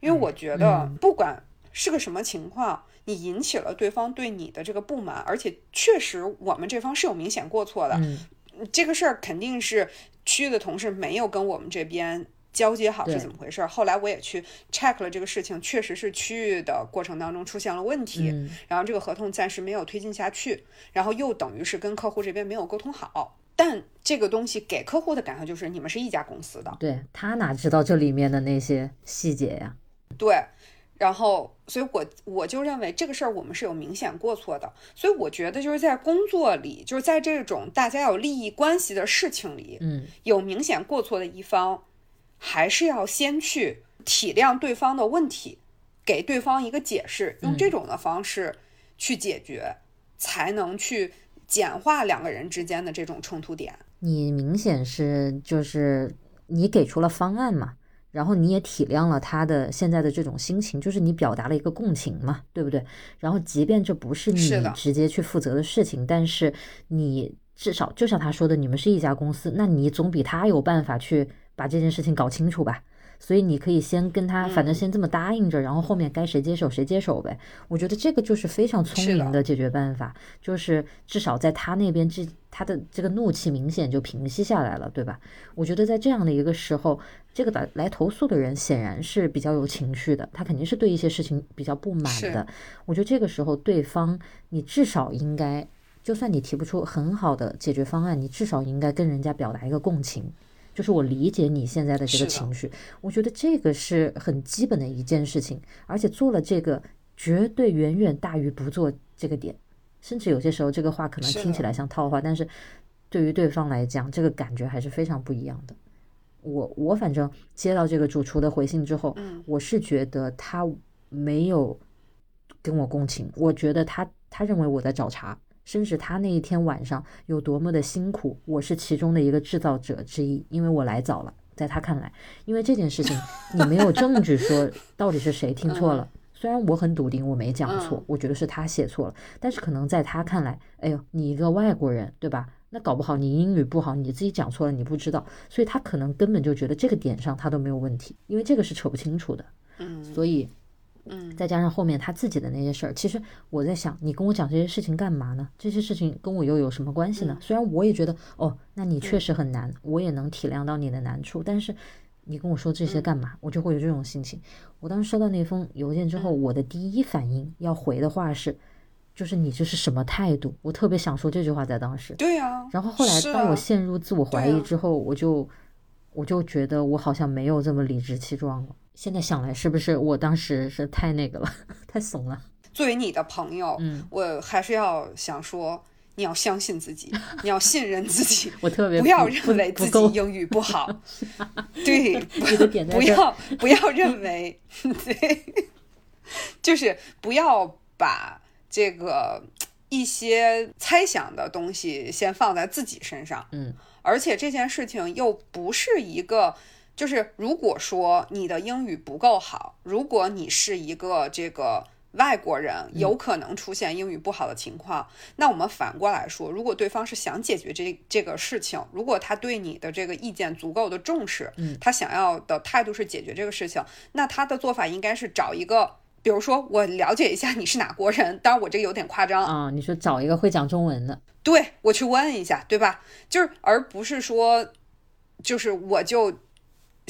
因为我觉得不管是个什么情况，你引起了对方对你的这个不满，而且确实我们这方是有明显过错的。这个事儿肯定是区域的同事没有跟我们这边交接好是怎么回事？后来我也去 check 了这个事情，确实是区域的过程当中出现了问题，然后这个合同暂时没有推进下去，然后又等于是跟客户这边没有沟通好。但这个东西给客户的感受就是你们是一家公司的，对他哪知道这里面的那些细节呀？对。然后，所以我我就认为这个事儿我们是有明显过错的。所以我觉得就是在工作里，就是在这种大家有利益关系的事情里，嗯，有明显过错的一方，还是要先去体谅对方的问题，给对方一个解释，用这种的方式去解决，才能去简化两个人之间的这种冲突点。你明显是就是你给出了方案嘛？然后你也体谅了他的现在的这种心情，就是你表达了一个共情嘛，对不对？然后即便这不是你直接去负责的事情，但是你至少就像他说的，你们是一家公司，那你总比他有办法去把这件事情搞清楚吧？所以你可以先跟他，反正先这么答应着，然后后面该谁接手谁接手呗。我觉得这个就是非常聪明的解决办法，就是至少在他那边，这他的这个怒气明显就平息下来了，对吧？我觉得在这样的一个时候，这个来来投诉的人显然是比较有情绪的，他肯定是对一些事情比较不满的。我觉得这个时候对方，你至少应该，就算你提不出很好的解决方案，你至少应该跟人家表达一个共情。就是我理解你现在的这个情绪，我觉得这个是很基本的一件事情，而且做了这个绝对远远大于不做这个点，甚至有些时候这个话可能听起来像套话，但是对于对方来讲，这个感觉还是非常不一样的。我我反正接到这个主厨的回信之后，我是觉得他没有跟我共情，我觉得他他认为我在找茬。甚至他那一天晚上有多么的辛苦，我是其中的一个制造者之一，因为我来早了。在他看来，因为这件事情你没有证据说到底是谁听错了。虽然我很笃定我没讲错，我觉得是他写错了，但是可能在他看来，哎呦，你一个外国人，对吧？那搞不好你英语不好，你自己讲错了，你不知道，所以他可能根本就觉得这个点上他都没有问题，因为这个是扯不清楚的。嗯，所以。嗯，再加上后面他自己的那些事儿，其实我在想，你跟我讲这些事情干嘛呢？这些事情跟我又有什么关系呢？虽然我也觉得，哦，那你确实很难，我也能体谅到你的难处，但是你跟我说这些干嘛？我就会有这种心情。我当时收到那封邮件之后，我的第一反应要回的话是，就是你这是什么态度？我特别想说这句话在当时。对呀。然后后来当我陷入自我怀疑之后，我就我就觉得我好像没有这么理直气壮了。现在想来，是不是我当时是太那个了，太怂了？作为你的朋友，嗯，我还是要想说，你要相信自己，你要信任自己。我特别 不要认为自己英语不好，对，不要不要认为，对，就是不要把这个 一些猜想的东西先放在自己身上，嗯，而且这件事情又不是一个。就是如果说你的英语不够好，如果你是一个这个外国人，有可能出现英语不好的情况。那我们反过来说，如果对方是想解决这这个事情，如果他对你的这个意见足够的重视，嗯，他想要的态度是解决这个事情，那他的做法应该是找一个，比如说我了解一下你是哪国人，当然我这个有点夸张啊，你说找一个会讲中文的，对我去问一下，对吧？就是而不是说，就是我就。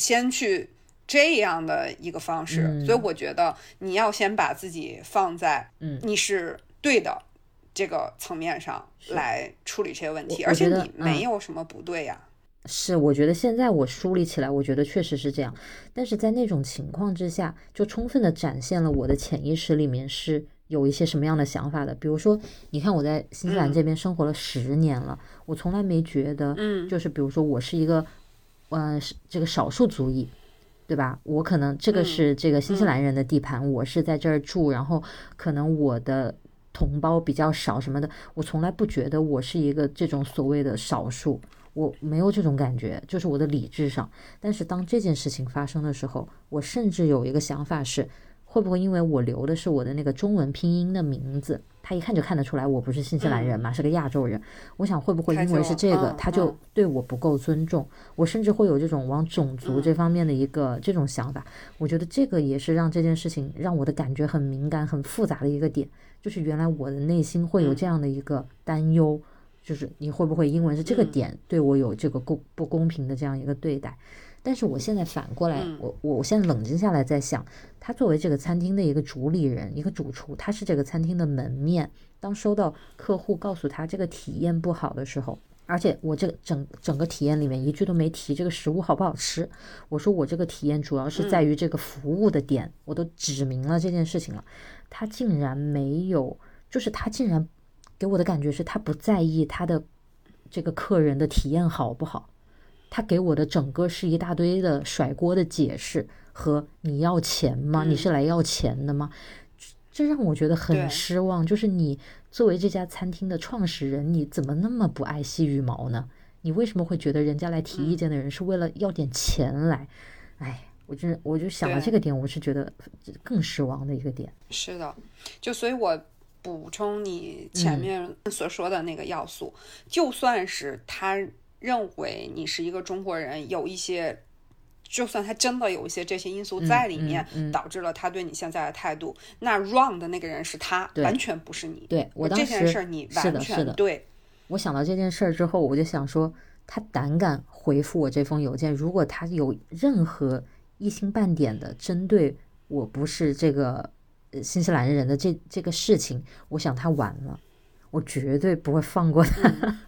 先去这样的一个方式，所以我觉得你要先把自己放在嗯你是对的这个层面上来处理这些问题，而且你没有什么不对呀。是，我觉得现在我梳理起来，我觉得确实是这样。但是在那种情况之下，就充分的展现了我的潜意识里面是有一些什么样的想法的。比如说，你看我在新西兰这边生活了十年了，我从来没觉得，嗯，就是比如说我是一个。嗯，是这个少数族裔，对吧？我可能这个是这个新西兰人的地盘，我是在这儿住，然后可能我的同胞比较少什么的，我从来不觉得我是一个这种所谓的少数，我没有这种感觉，就是我的理智上。但是当这件事情发生的时候，我甚至有一个想法是。会不会因为我留的是我的那个中文拼音的名字，他一看就看得出来我不是新西兰人嘛，是个亚洲人。我想会不会因为是这个，他就对我不够尊重？我甚至会有这种往种族这方面的一个这种想法。我觉得这个也是让这件事情让我的感觉很敏感、很复杂的一个点，就是原来我的内心会有这样的一个担忧，就是你会不会因为是这个点对我有这个公不公平的这样一个对待？但是我现在反过来，我我我现在冷静下来在想，他作为这个餐厅的一个主理人，一个主厨，他是这个餐厅的门面。当收到客户告诉他这个体验不好的时候，而且我这个整整个体验里面一句都没提这个食物好不好吃。我说我这个体验主要是在于这个服务的点，我都指明了这件事情了，他竟然没有，就是他竟然给我的感觉是他不在意他的这个客人的体验好不好，他给我的整个是一大堆的甩锅的解释和你要钱吗？你是来要钱的吗？这让我觉得很失望。就是你作为这家餐厅的创始人，你怎么那么不爱惜羽毛呢？你为什么会觉得人家来提意见的人是为了要点钱来？哎，我真我就想到这个点，我是觉得更失望的一个点。是的，就所以，我补充你前面所说的那个要素，就算是他认为你是一个中国人，有一些。就算他真的有一些这些因素在里面，导致了他对你现在的态度，那 wrong 的那个人是他，完全不是你。对我这件事儿，你完全对。我想到这件事儿之后，我就想说，他胆敢回复我这封邮件，如果他有任何一星半点的针对我不是这个新西兰人的这这个事情，我想他完了，我绝对不会放过他。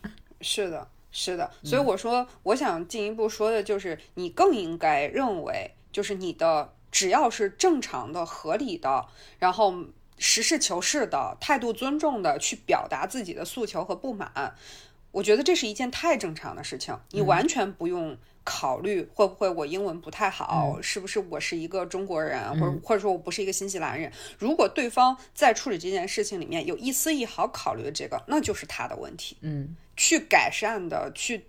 是的。是的，所以我说，我想进一步说的就是，你更应该认为，就是你的只要是正常的、合理的，然后实事求是的态度、尊重的去表达自己的诉求和不满，我觉得这是一件太正常的事情，你完全不用。考虑会不会我英文不太好，是不是我是一个中国人，或者或者说我不是一个新西兰人？如果对方在处理这件事情里面有一丝一毫考虑的这个，那就是他的问题。嗯，去改善的，去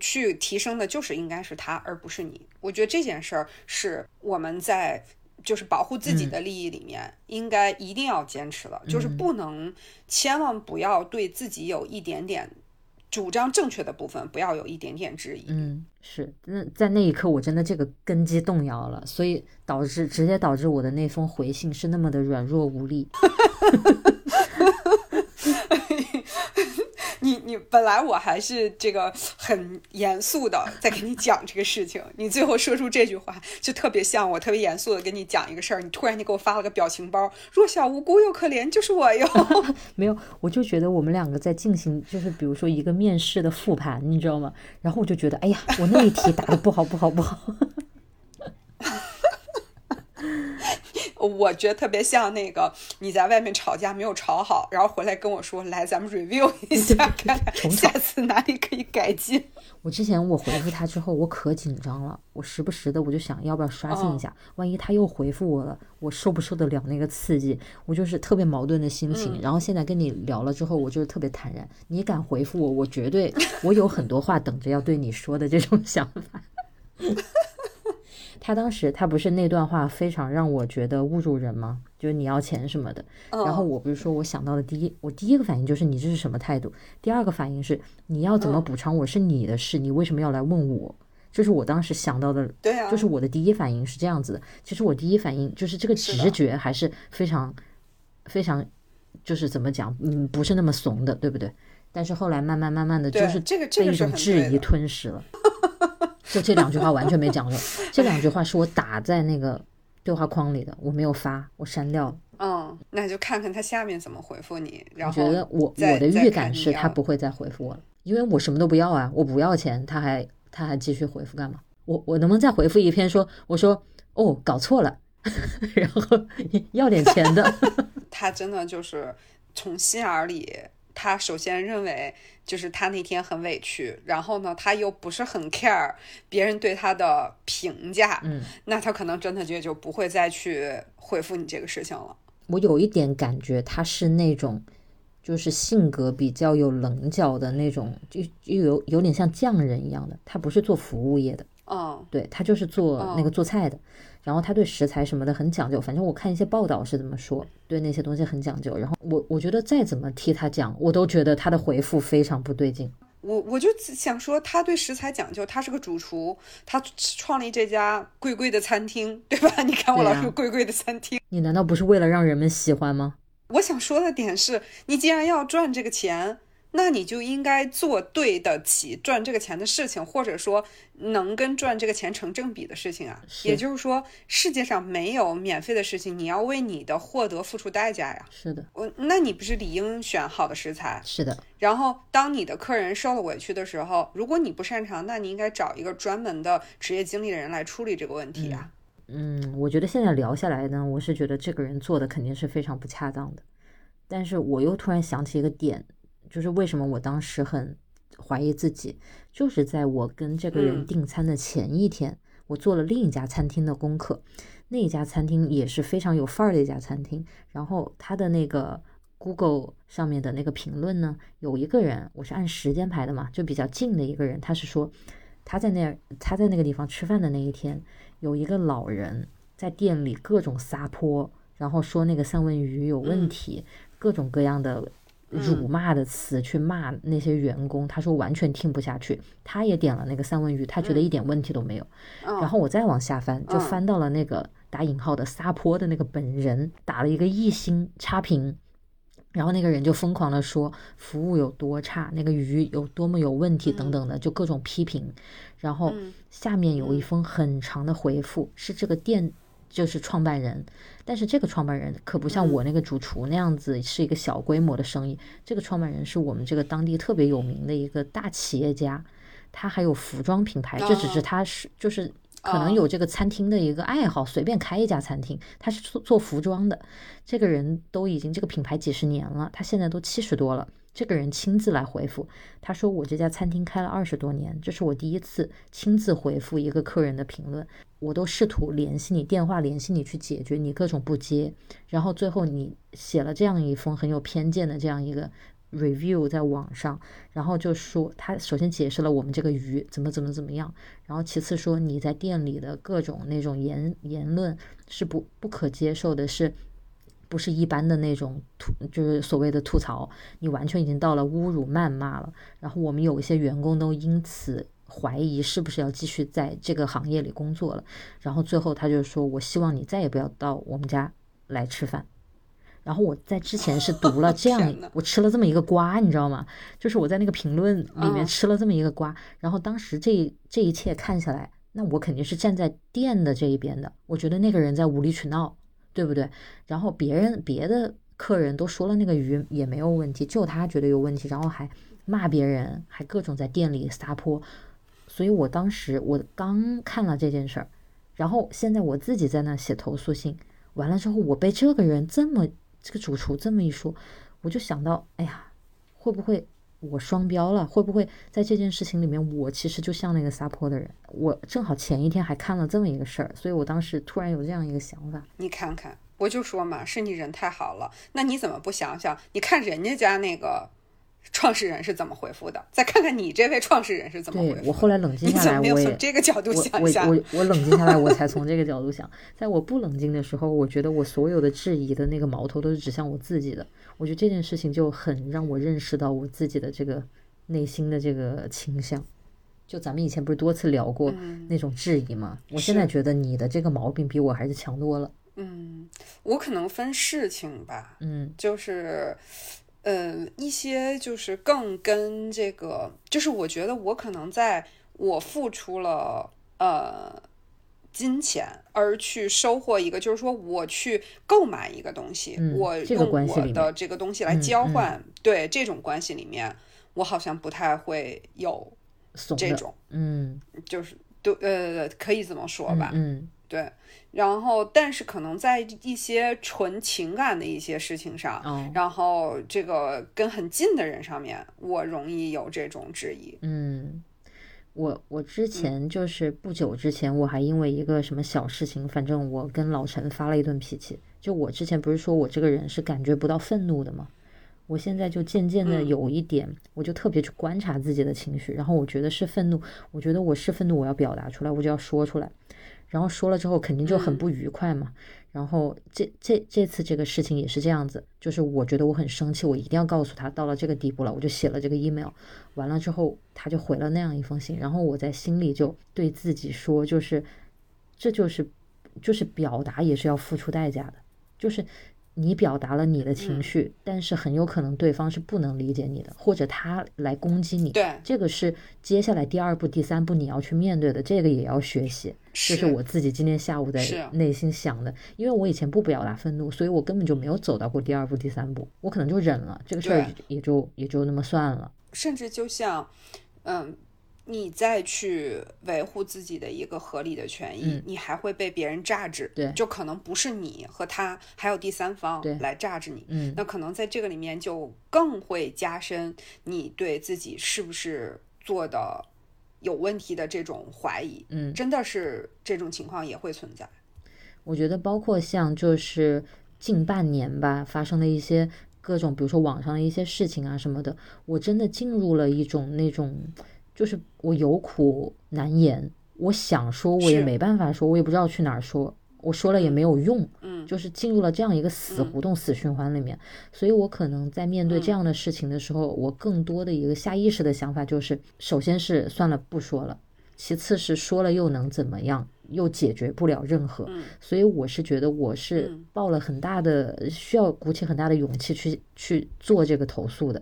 去提升的，就是应该是他，而不是你。我觉得这件事儿是我们在就是保护自己的利益里面应该一定要坚持的，就是不能千万不要对自己有一点点。主张正确的部分，不要有一点点质疑。嗯，是，那在那一刻，我真的这个根基动摇了，所以导致直接导致我的那封回信是那么的软弱无力。你你本来我还是这个很严肃的在跟你讲这个事情，你最后说出这句话，就特别像我特别严肃的跟你讲一个事儿，你突然就给我发了个表情包，弱小无辜又可怜，就是我哟。没有，我就觉得我们两个在进行，就是比如说一个面试的复盘，你知道吗？然后我就觉得，哎呀，我那一题答的不好，不好，不好。我觉得特别像那个你在外面吵架没有吵好，然后回来跟我说，来咱们 review 一下，看看下次哪里可以改进。我之前我回复他之后，我可紧张了，我时不时的我就想要不要刷新一下，万一他又回复我了，我受不受得了那个刺激？我就是特别矛盾的心情。然后现在跟你聊了之后，我就是特别坦然。你敢回复我，我绝对我有很多话等着要对你说的这种想法。他当时他不是那段话非常让我觉得侮辱人吗？就是你要钱什么的。然后我不是说我想到的第一，我第一个反应就是你这是什么态度？第二个反应是你要怎么补偿我是你的事，你为什么要来问我？就是我当时想到的，对啊，就是我的第一反应是这样子的。其实我第一反应就是这个直觉还是非常非常，就是怎么讲，嗯，不是那么怂的，对不对？但是后来慢慢慢慢的就是被一种质疑吞噬了。就这两句话完全没讲究，这两句话是我打在那个对话框里的，我没有发，我删掉了。嗯，那就看看他下面怎么回复你。然后我觉得我我的预感是他不会再回复我了，因为我什么都不要啊，我不要钱，他还他还继续回复干嘛？我我能不能再回复一篇说我说哦搞错了，然后要点钱的？他真的就是从心眼里。他首先认为，就是他那天很委屈，然后呢，他又不是很 care 别人对他的评价，嗯，那他可能真的就就不会再去回复你这个事情了。我有一点感觉他是那种，就是性格比较有棱角的那种，就又有有点像匠人一样的，他不是做服务业的，嗯，对他就是做那个做菜的。然后他对食材什么的很讲究，反正我看一些报道是这么说，对那些东西很讲究。然后我我觉得再怎么替他讲，我都觉得他的回复非常不对劲。我我就想说，他对食材讲究，他是个主厨，他创立这家贵贵的餐厅，对吧？你看我老说贵贵的餐厅，你难道不是为了让人们喜欢吗？我想说的点是，你既然要赚这个钱，那你就应该做对得起赚这个钱的事情，或者说能跟赚这个钱成正比的事情啊。也就是说，世界上没有免费的事情，你要为你的获得付出代价呀。是的，我那你不是理应选好的食材？是的。然后，当你的客人受了委屈的时候，如果你不擅长，那你应该找一个专门的职业经理的人来处理这个问题啊。嗯，我觉得现在聊下来呢，我是觉得这个人做的肯定是非常不恰当的。但是我又突然想起一个点。就是为什么我当时很怀疑自己，就是在我跟这个人订餐的前一天，我做了另一家餐厅的功课，那一家餐厅也是非常有范儿的一家餐厅。然后他的那个 Google 上面的那个评论呢，有一个人，我是按时间排的嘛，就比较近的一个人，他是说他在那他在那个地方吃饭的那一天，有一个老人在店里各种撒泼，然后说那个三文鱼有问题，各种各样的。辱骂的词去骂那些员工，他说完全听不下去。他也点了那个三文鱼，他觉得一点问题都没有。然后我再往下翻，就翻到了那个打引号的撒泼的那个本人，打了一个一星差评。然后那个人就疯狂的说服务有多差，那个鱼有多么有问题等等的，就各种批评。然后下面有一封很长的回复，是这个店。就是创办人，但是这个创办人可不像我那个主厨那样子是一个小规模的生意。这个创办人是我们这个当地特别有名的一个大企业家，他还有服装品牌。这只是他是就是可能有这个餐厅的一个爱好，随便开一家餐厅。他是做做服装的，这个人都已经这个品牌几十年了，他现在都七十多了。这个人亲自来回复，他说：“我这家餐厅开了二十多年，这是我第一次亲自回复一个客人的评论。我都试图联系你，电话联系你去解决，你各种不接。然后最后你写了这样一封很有偏见的这样一个 review 在网上，然后就说他首先解释了我们这个鱼怎么怎么怎么样，然后其次说你在店里的各种那种言言论是不不可接受的，是。”不是一般的那种吐，就是所谓的吐槽，你完全已经到了侮辱、谩骂了。然后我们有一些员工都因此怀疑是不是要继续在这个行业里工作了。然后最后他就说：“我希望你再也不要到我们家来吃饭。”然后我在之前是 读了这样，我吃了这么一个瓜，你知道吗？就是我在那个评论里面吃了这么一个瓜。然后当时这这一切看下来，那我肯定是站在店的这一边的。我觉得那个人在无理取闹。对不对？然后别人别的客人都说了那个鱼也没有问题，就他觉得有问题，然后还骂别人，还各种在店里撒泼。所以我当时我刚看了这件事儿，然后现在我自己在那写投诉信，完了之后我被这个人这么这个主厨这么一说，我就想到，哎呀，会不会？我双标了，会不会在这件事情里面，我其实就像那个撒泼的人？我正好前一天还看了这么一个事儿，所以我当时突然有这样一个想法。你看看，我就说嘛，是你人太好了。那你怎么不想想？你看人家家那个。创始人是怎么回复的？再看看你这位创始人是怎么回复。我后来冷静下来，我也从这个角度想一下。我我我冷静下来，我才从这个角度想。在我不冷静的时候，我觉得我所有的质疑的那个矛头都是指向我自己的。我觉得这件事情就很让我认识到我自己的这个内心的这个倾向。就咱们以前不是多次聊过那种质疑吗？我现在觉得你的这个毛病比我还是强多了。嗯，我可能分事情吧。嗯，就是。呃，一些就是更跟这个，就是我觉得我可能在我付出了呃金钱而去收获一个，就是说我去购买一个东西，我用我的这个东西来交换，对这种关系里面，我好像不太会有这种，嗯，就是对呃，可以这么说吧，嗯。对，然后但是可能在一些纯情感的一些事情上，然后这个跟很近的人上面，我容易有这种质疑。嗯，我我之前就是不久之前，我还因为一个什么小事情，反正我跟老陈发了一顿脾气。就我之前不是说我这个人是感觉不到愤怒的吗？我现在就渐渐的有一点，我就特别去观察自己的情绪，然后我觉得是愤怒，我觉得我是愤怒，我要表达出来，我就要说出来。然后说了之后肯定就很不愉快嘛。然后这这这次这个事情也是这样子，就是我觉得我很生气，我一定要告诉他到了这个地步了，我就写了这个 email。完了之后他就回了那样一封信，然后我在心里就对自己说，就是这就是就是表达也是要付出代价的，就是你表达了你的嗯情绪，但是很有可能对方是不能理解你的，或者他来攻击你。对这个是接下来第二步、第三步你要去面对的，这个也要学习。这是我自己今天下午是在内心想的，因为我以前不表达愤怒，所以我根本就没有走到过第二步、第三步，我可能就忍了，这个事儿也就也就那么算了。甚至就像，嗯，你再去维护自己的一个合理的权益，嗯。你还会被别人榨制，对。就可能不是你和他，还有第三方对来榨制你，嗯。那可能在这个里面就更会加深你对自己是不是做的有问题的这种怀疑，嗯，真的是这种情况也会存在，我觉得包括像就是近半年吧发生的一些各种，比如说网上的一些事情啊什么的，我真的进入了一种那种，就是我有苦难言，我想说我也没办法说，我也不知道去哪儿说，我说了也没有用，嗯。就是进入了这样一个死胡同、死循环里面，所以我可能在面对这样的事情的时候，我更多的一个下意识的想法就是，首先是算了不说了，其次是说了又能怎么样，又解决不了任何，嗯。所以我是觉得我是嗯。抱了很大的需要鼓起很大的勇气去去做这个投诉的。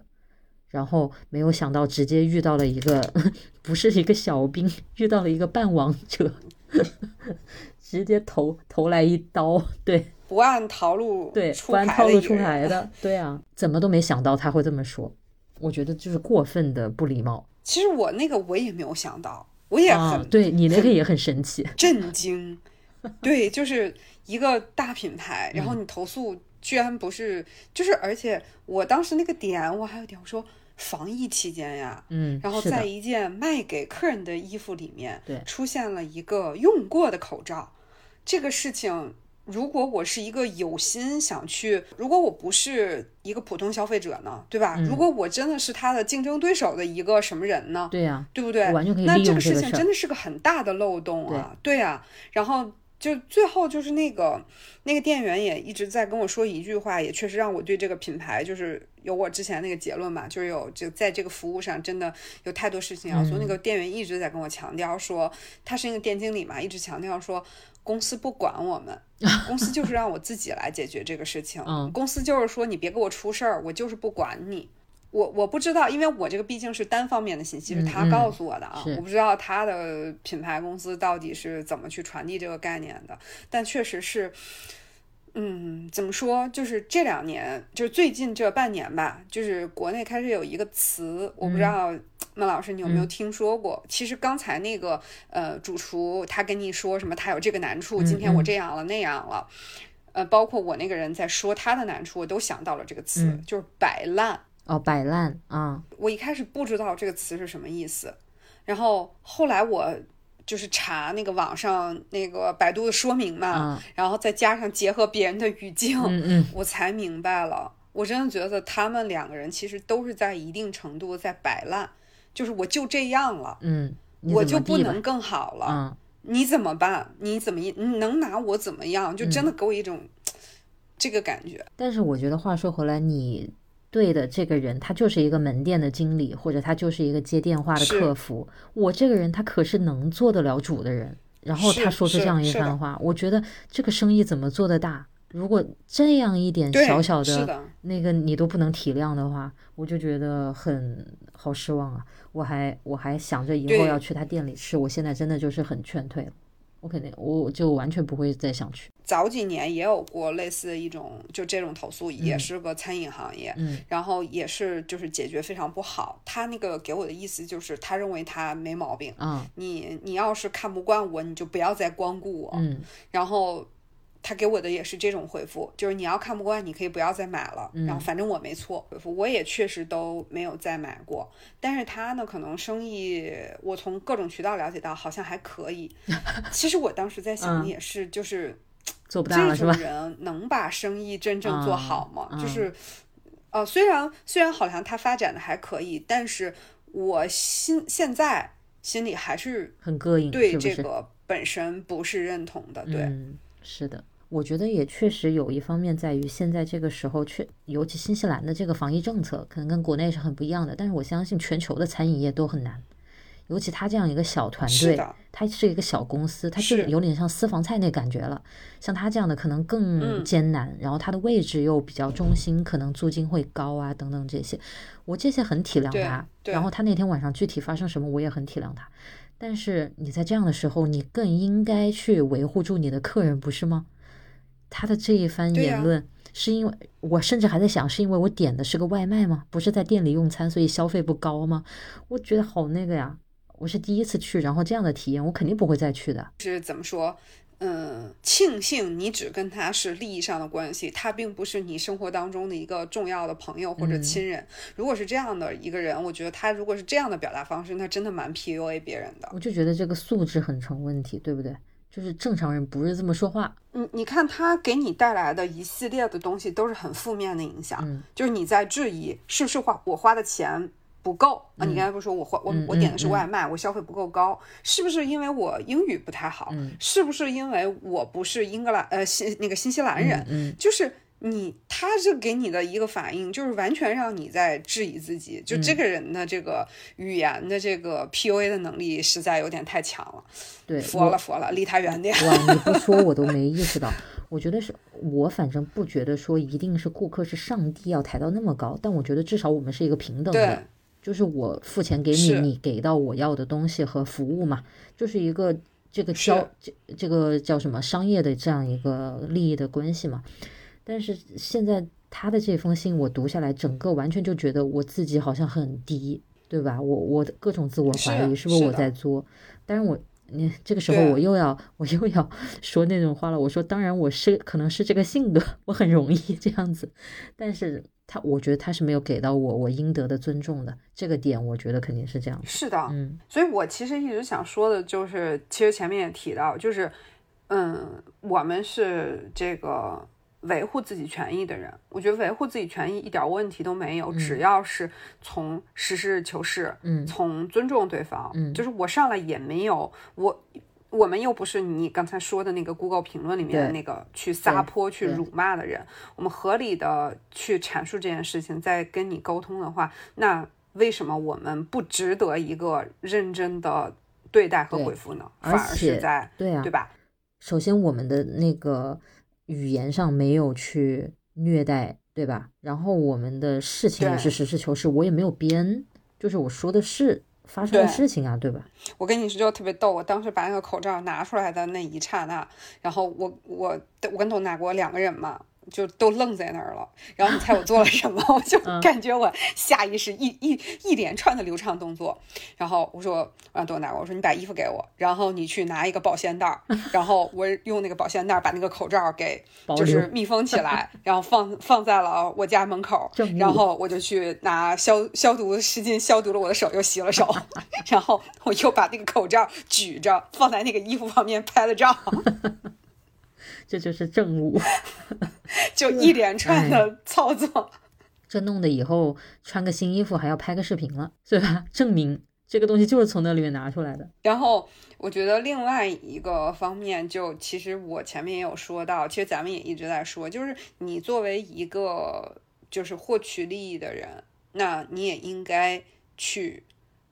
然后没有想到，直接遇到了一个 不是一个小兵，遇到了一个半王者，直接投投来一刀，对。不按套路对，出不按牌套路出牌的，对啊，怎么都没想到他会这么说，我觉得就是过分的不礼貌。其实我那个我也没有想到，我也啊很、，对你那个也很神奇，震惊。对，就是一个大品牌，然后嗯。你投诉居然不是，就是而且我当时那个点，我还有点我说防疫期间呀，嗯，然后在一件卖给客人的衣服里面，对出现了一个用过的口罩，这个事情。如果我是一个有心想去，如果我不是一个普通消费者呢，对吧？嗯如果我真的是他的竞争对手的一个什么人呢？对呀、对不对？完全可以利那这个事情真的是个很大的漏洞啊！对啊，然后就最后就是那个那个店员也一直在跟我说一句话，也确实让我对这个品牌就是有我之前那个结论嘛，就是有就在这个服务上真的有太多事情要做。嗯那个店员一直在跟我强调说，他是一个店经理嘛，一直强调说。公司不管我们，公司就是让我自己来解决这个事情。嗯公司就是说你别给我出事儿，我就是不管你。我我不知道，因为我这个毕竟是单方面的信息，是他嗯告诉我的啊，是我不知道他的品牌公司到底是怎么去传递这个概念的，但确实是，嗯，怎么说？就是这两年，就是最近这半年吧，就是国内开始有一个词，我不知道孟老师你有没有听说过？其实刚才那个呃主厨他跟你说什么，他有这个难处，今天我这样了那样了。呃，包括我那个人在说他的难处，我都想到了这个词，嗯就是摆烂。哦，摆烂啊，我一开始不知道这个词是什么意思，然后后来我就是查那个网上那个百度的说明嘛，啊然后再加上结合别人的语境，嗯嗯，我才明白了。我真的觉得他们两个人其实都是在一定程度在摆烂，就是我就这样了，嗯，我就不能更好了。啊，你怎么办？你怎么你能拿我怎么样？就嗯真的给我一种、这个感觉。但是我觉得话说回来，你对的这个人，他就是一个门店的经理，或者他就是一个接电话的客服。我这个人，他可是能做得了主的人。然后他说出这样一番话，我觉得这个生意怎么做得大？如果这样一点，小小的，那个你都不能体谅的话，我就觉得很好失望啊！我还我还想着以后要去他店里吃，我现在真的就是很劝退了，我肯定我就完全不会再想去。早几年也有过类似的一种，就这种投诉，也是个餐饮行业，嗯然后也是就是解决非常不好。他那个给我的意思就是，他认为他没毛病，嗯，你你要是看不惯我，你就不要再光顾我。嗯然后他给我的也是这种回复，就是你要看不惯，你可以不要再买了。嗯然后反正我没错，回复我也确实都没有再买过。但是他呢，可能生意我从各种渠道了解到，好像还可以。其实我当时在想嗯也是，就是。做不大了这种？人能把生意真正做好吗？嗯就是，呃，虽然虽然好像他发展的还可以，但是我心现在心里还是很膈应，对？这个本身不是认同的。对，嗯，是的，我觉得也确实有一方面在于现在这个时候，确尤其新西兰的这个防疫政策可能跟国内是很不一样的，但是我相信全球的餐饮业都很难，尤其他这样一个小团队，他是一个小公司，他就有点像私房菜那感觉了。像他这样的可能更艰难，然后他的位置又比较中心，可能租金会高啊等等这些，我这些很体谅他。然后他那天晚上具体发生什么，我也很体谅他。但是你在这样的时候，你更应该去维护住你的客人，不是吗？他的这一番言论，是因为我甚至还在想，是因为我点的是个外卖吗？不是在店里用餐，所以消费不高吗？我觉得好那个呀。我是第一次去，然后这样的体验，我肯定不会再去的。是怎么说？嗯，庆幸你只跟他是利益上的关系，他并不是你生活当中的一个重要的朋友或者亲人。如果是这样的一个人，我觉得他如果是这样的表达方式，那真的蛮 PUA 别人的。我就觉得这个素质很成问题，对不对？就是正常人不是这么说话。你你看他给你带来的一系列的东西都是很负面的影响，就是你在质疑是不是花我花的钱。不够啊！你刚才不是说我花我我点的是外卖，我消费不够高，是不是因为我英语不太好？是不是因为我不是英格兰呃新那个新西兰人？就是你，他这给你的一个反应，就是完全让你在质疑自己。就这个人的这个语言的这个 PUA 的能力实在有点太强了。对，佛了佛了，离他远点。哇，你不说我都没意识到。我觉得是我反正不觉得说一定是顾客是上帝要抬到那么高，但我觉得至少我们是一个平等的。就是我付钱给你，你给到我要的东西和服务嘛，就是一个这个交这这个叫什么商业的这样一个利益的关系嘛。但是现在他的这封信我读下来，整个完全就觉得我自己好像很低，对吧？我我的各种自我怀疑，是不是我在作？但是我你这个时候我又要我又要 说那种话了。我说当然我是可能是这个性格，我很容易 这样子，但是。他我觉得他是没有给到我我应得的尊重的，这个点我觉得肯定是这样。是的，嗯，所以我其实一直想说的就是，其实前面也提到，就是，嗯，我们是这个维护自己权益的人，我觉得维护自己权益一点问题都没有，只要是从实事求是，嗯，从尊重对方，嗯，就是我上来也没有我。我们又不是你刚才说的那个 Google 评论里面的那个去撒泼、去辱骂的人。我们合理的去阐述这件事情，在跟你沟通的话，那为什么我们不值得一个认真的对待和回复呢？反而是在对啊，对吧？首先，我们的那个语言上没有去虐待，对吧？然后我们的事情也是实事求是，我也没有编，就是我说的是。发生的事情啊，对吧？我跟你说就特别逗，我当时把那个口罩拿出来的那一刹那，然后我我我跟董大国两个人嘛。就都愣在那儿了，然后你猜我做了什么？我就感觉我下意识一一一连串的流畅动作，然后我说让多拿我说你把衣服给我，然后你去拿一个保鲜袋，然后我用那个保鲜袋把那个口罩给就是密封起来，然后放放在了我家门口，然后我就去拿消消毒湿巾消毒了我的手，又洗了手，然后我又把那个口罩举着放在那个衣服旁边拍了照。这就是政务，就一连串的操作，这弄得以后穿个新衣服还要拍个视频了，对吧？证明这个东西就是从那里面拿出来的。然后我觉得另外一个方面，就其实我前面也有说到，其实咱们也一直在说，就是你作为一个就是获取利益的人，那你也应该去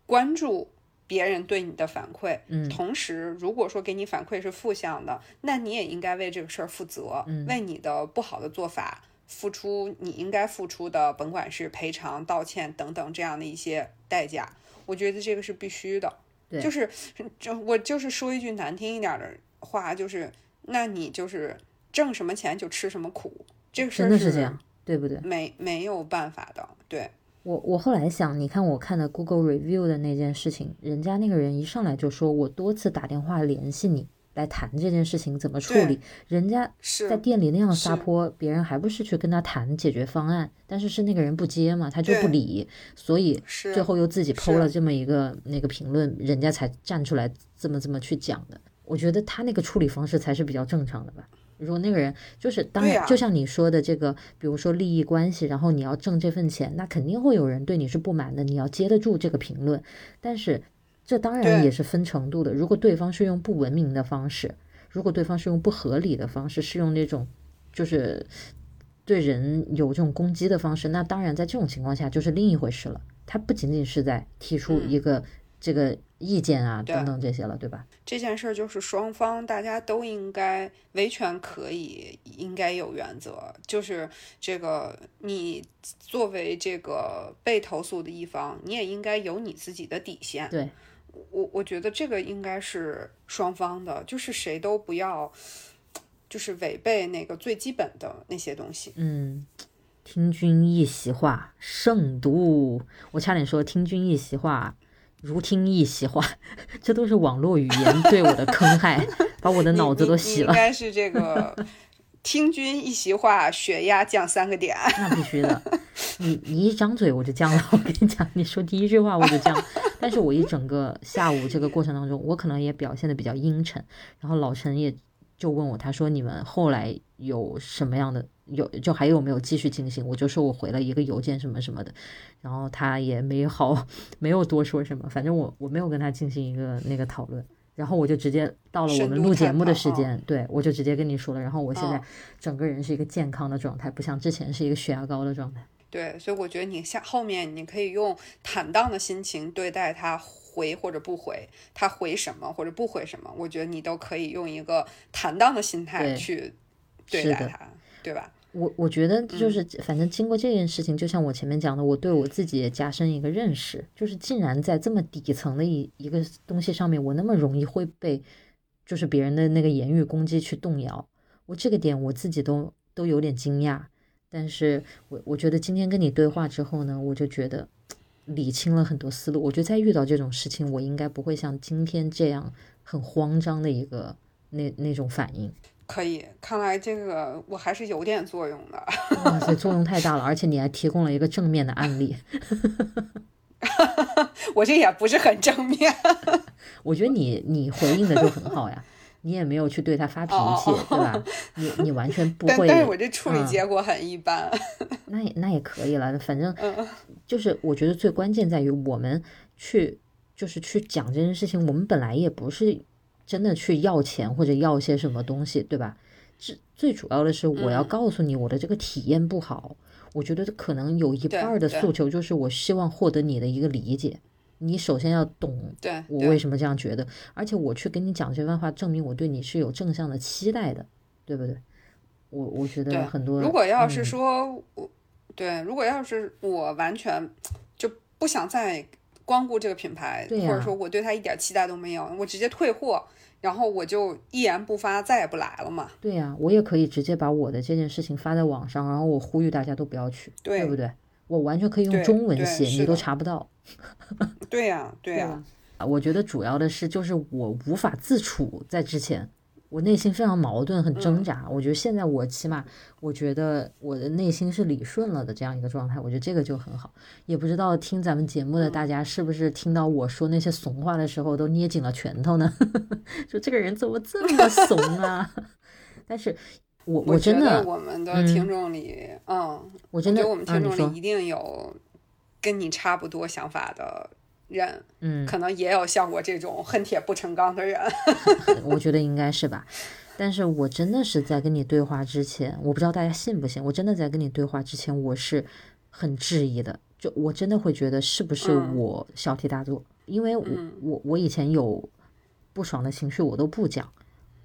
关注。别人对你的反馈，嗯，同时如果说给你反馈是负向的，那你也应该为这个事儿负责，嗯，为你的不好的做法付出你应该付出的，甭管是赔偿、道歉等等这样的一些代价，我觉得这个是必须的。对，就是就我就是说一句难听一点的话，就是那你就是挣什么钱就吃什么苦，这个事儿是这样，对不对？没没有办法的，对。我我后来想，你看我看的 Google review 的那件事情，人家那个人一上来就说我多次打电话联系你来谈这件事情怎么处理，人家在店里那样撒泼，别人还不是去跟他谈解决方案，但是是那个人不接嘛，他就不理，所以最后又自己剖了这么一个那个评论，人家才站出来这么这么去讲的。我觉得他那个处理方式才是比较正常的吧。如果那个人就是当然，就像你说的这个，比如说利益关系，然后你要挣这份钱，那肯定会有人对你是不满的，你要接得住这个评论。但是这当然也是分程度的。如果对方是用不文明的方式，如果对方是用不合理的方式，是用那种就是对人有这种攻击的方式，那当然在这种情况下就是另一回事了。他不仅仅是在提出一个这个意见啊等等这些了，对吧？这件事儿就是双方大家都应该维权可以，应该有原则。就是这个，你作为这个被投诉的一方，你也应该有你自己的底线。对，我我觉得这个应该是双方的，就是谁都不要，就是违背那个最基本的那些东西。嗯。听君一席话，胜读。我差点说听君一席话，如听一席话，这都是网络语言对我的坑害，把我的脑子都洗了。应该是这个听君一席话，血压降三个点。那必须的，你你一张嘴我就降了。我跟你讲，你说第一句话我就降。但是我一整个下午这个过程当中，我可能也表现的比较阴沉。然后老陈也就问我，他说你们后来有什么样的？有就还有没有继续进行？我就说我回了一个邮件什么什么的，然后他也没好没有多说什么，反正我我没有跟他进行一个那个讨论，然后我就直接到了我们录节目的时间，对我就直接跟你说了，然后我现在整个人是一个健康的状态，不像之前是一个血压高的状态。对，所以我觉得你下后面你可以用坦荡的心情对待他回或者不回，他回什么或者不回什么，我觉得你都可以用一个坦荡的心态去对待他，对吧？我我觉得就是，反正经过这件事情，就像我前面讲的，我对我自己也加深一个认识，就是竟然在这么底层的一一个东西上面，我那么容易会被就是别人的那个言语攻击去动摇，我这个点我自己都都有点惊讶。但是我我觉得今天跟你对话之后呢，我就觉得理清了很多思路。我觉得再遇到这种事情，我应该不会像今天这样很慌张的一个那那种反应。可以，看来这个我还是有点作用的。哇塞，作用太大了，而且你还提供了一个正面的案例。我这也不是很正面。我觉得你你回应的就很好呀，你也没有去对他发脾气，对吧？你你完全不会。但是我这处理结果很一般。那也那也可以了，反正就是我觉得最关键在于我们去就是去讲这件事情，我们本来也不是。真的去要钱或者要些什么东西，对吧？最最主要的是，我要告诉你我的这个体验不好。我觉得可能有一半的诉求就是我希望获得你的一个理解。你首先要懂我为什么这样觉得，而且我去跟你讲这番话，证明我对你是有正向的期待的，对不对？我我觉得很多。如果要是说我，对，如果要是我完全就不想再光顾这个品牌，或者说我对它一点期待都没有，我直接退货。然后我就一言不发，再也不来了嘛。对呀，我也可以直接把我的这件事情发在网上，然后我呼吁大家都不要去，对不对？我完全可以用中文写，你都查不到。对呀，对呀。啊，我觉得主要的是就是我无法自处在之前。我内心非常矛盾，很挣扎。我觉得现在我起码，我觉得我的内心是理顺了的这样一个状态。我觉得这个就很好。也不知道听咱们节目的大家是不是听到我说那些怂话的时候都捏紧了拳头呢？说这个人怎么这么怂啊？但是，我我真的，我们的听众里，嗯，我真的，我们听众里一定有跟你差不多想法的。人，嗯，可能也有像我这种恨铁不成钢的人，我觉得应该是吧。但是我真的是在跟你对话之前，我不知道大家信不信，我真的在跟你对话之前，我是很质疑的。就我真的会觉得是不是我小题大做？因为我我我以前有不爽的情绪，我都不讲。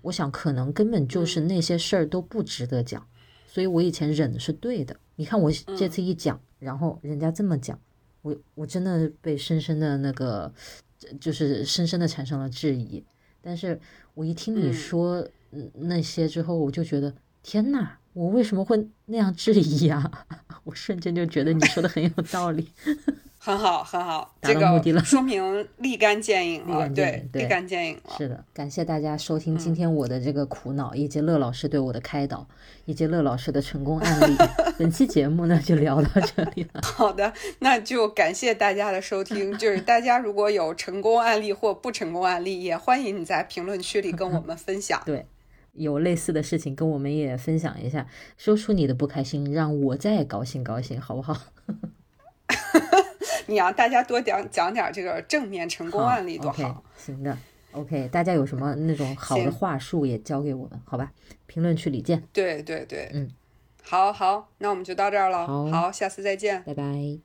我想可能根本就是那些事儿都不值得讲，所以我以前忍是对的。你看我这次一讲，然后人家这么讲。我我真的被深深的那个，就是深深的产生了质疑。但是我一听你说那些之后，我就觉得天呐，我为什么会那样质疑啊？我瞬间就觉得你说的很有道理。很好，很好，这个说明立竿见影了，对，立竿见影了。是的，感谢大家收听今天我的这个苦恼，以及乐老师对我的开导，以及乐老师的成功案例。本期节目呢就聊到这里了。好的，那就感谢大家的收听。就是大家如果有成功案例或不成功案例，也欢迎你在评论区里跟我们分享。对，有类似的事情跟我们也分享一下，说出你的不开心，让我再高兴高兴，好不好？你让大家多讲讲点这个正面成功案例多好。行的，OK，大家有什么那种好的话术也教给我们，好吧？评论区里见。对对对，嗯，好好，那我们就到这儿了。好，下次再见，拜拜。